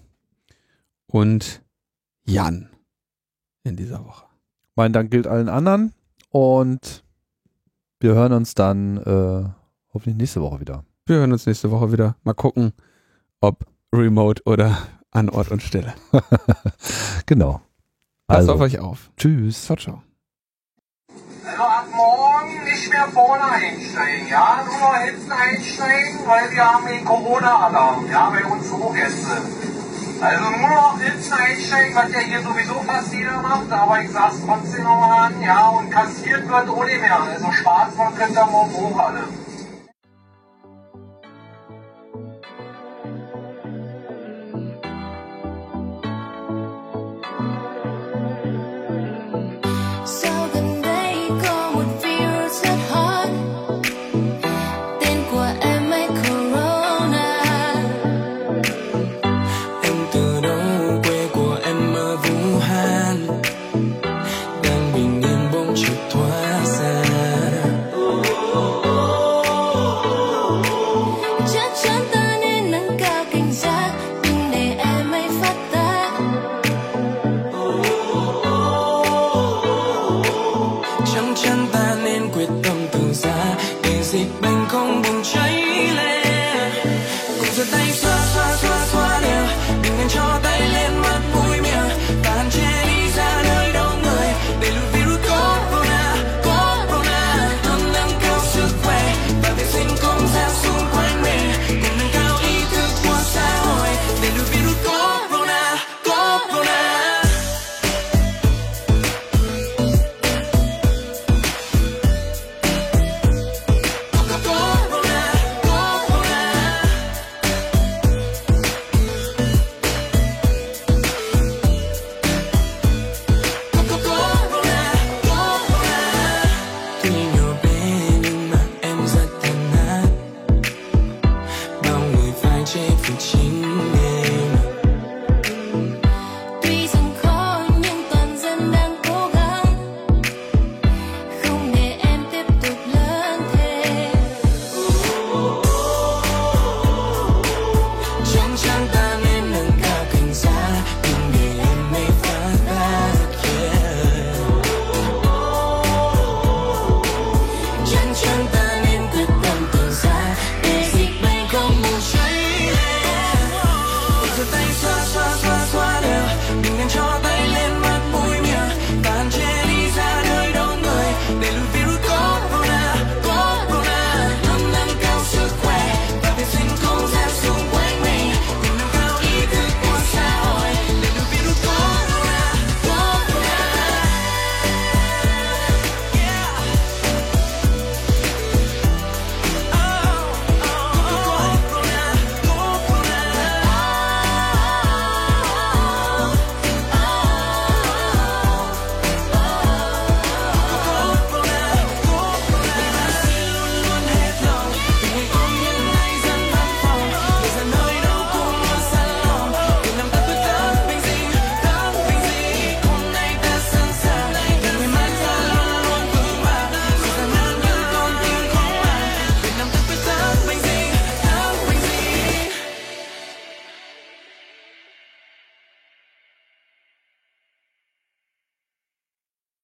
und Jan in dieser Woche. Mein Dank gilt allen anderen und wir hören uns dann äh, hoffentlich nächste Woche wieder. Wir hören uns nächste Woche wieder. Mal gucken, ob remote oder an Ort und Stelle. genau. Passt also, auf euch auf. Tschüss. Ciao, ciao. Also ab morgen nicht mehr vorne einsteigen, ja? Nur noch hinten einsteigen, weil wir haben den Corona-Alarm, ja, bei uns Hochgäste. Also nur noch hinten einsteigen, was ja hier sowieso fast jeder macht, aber ich sag's trotzdem nochmal an, ja, und kassiert wird ohne mehr. Also Spaß, man könnt da morgen hoch alle.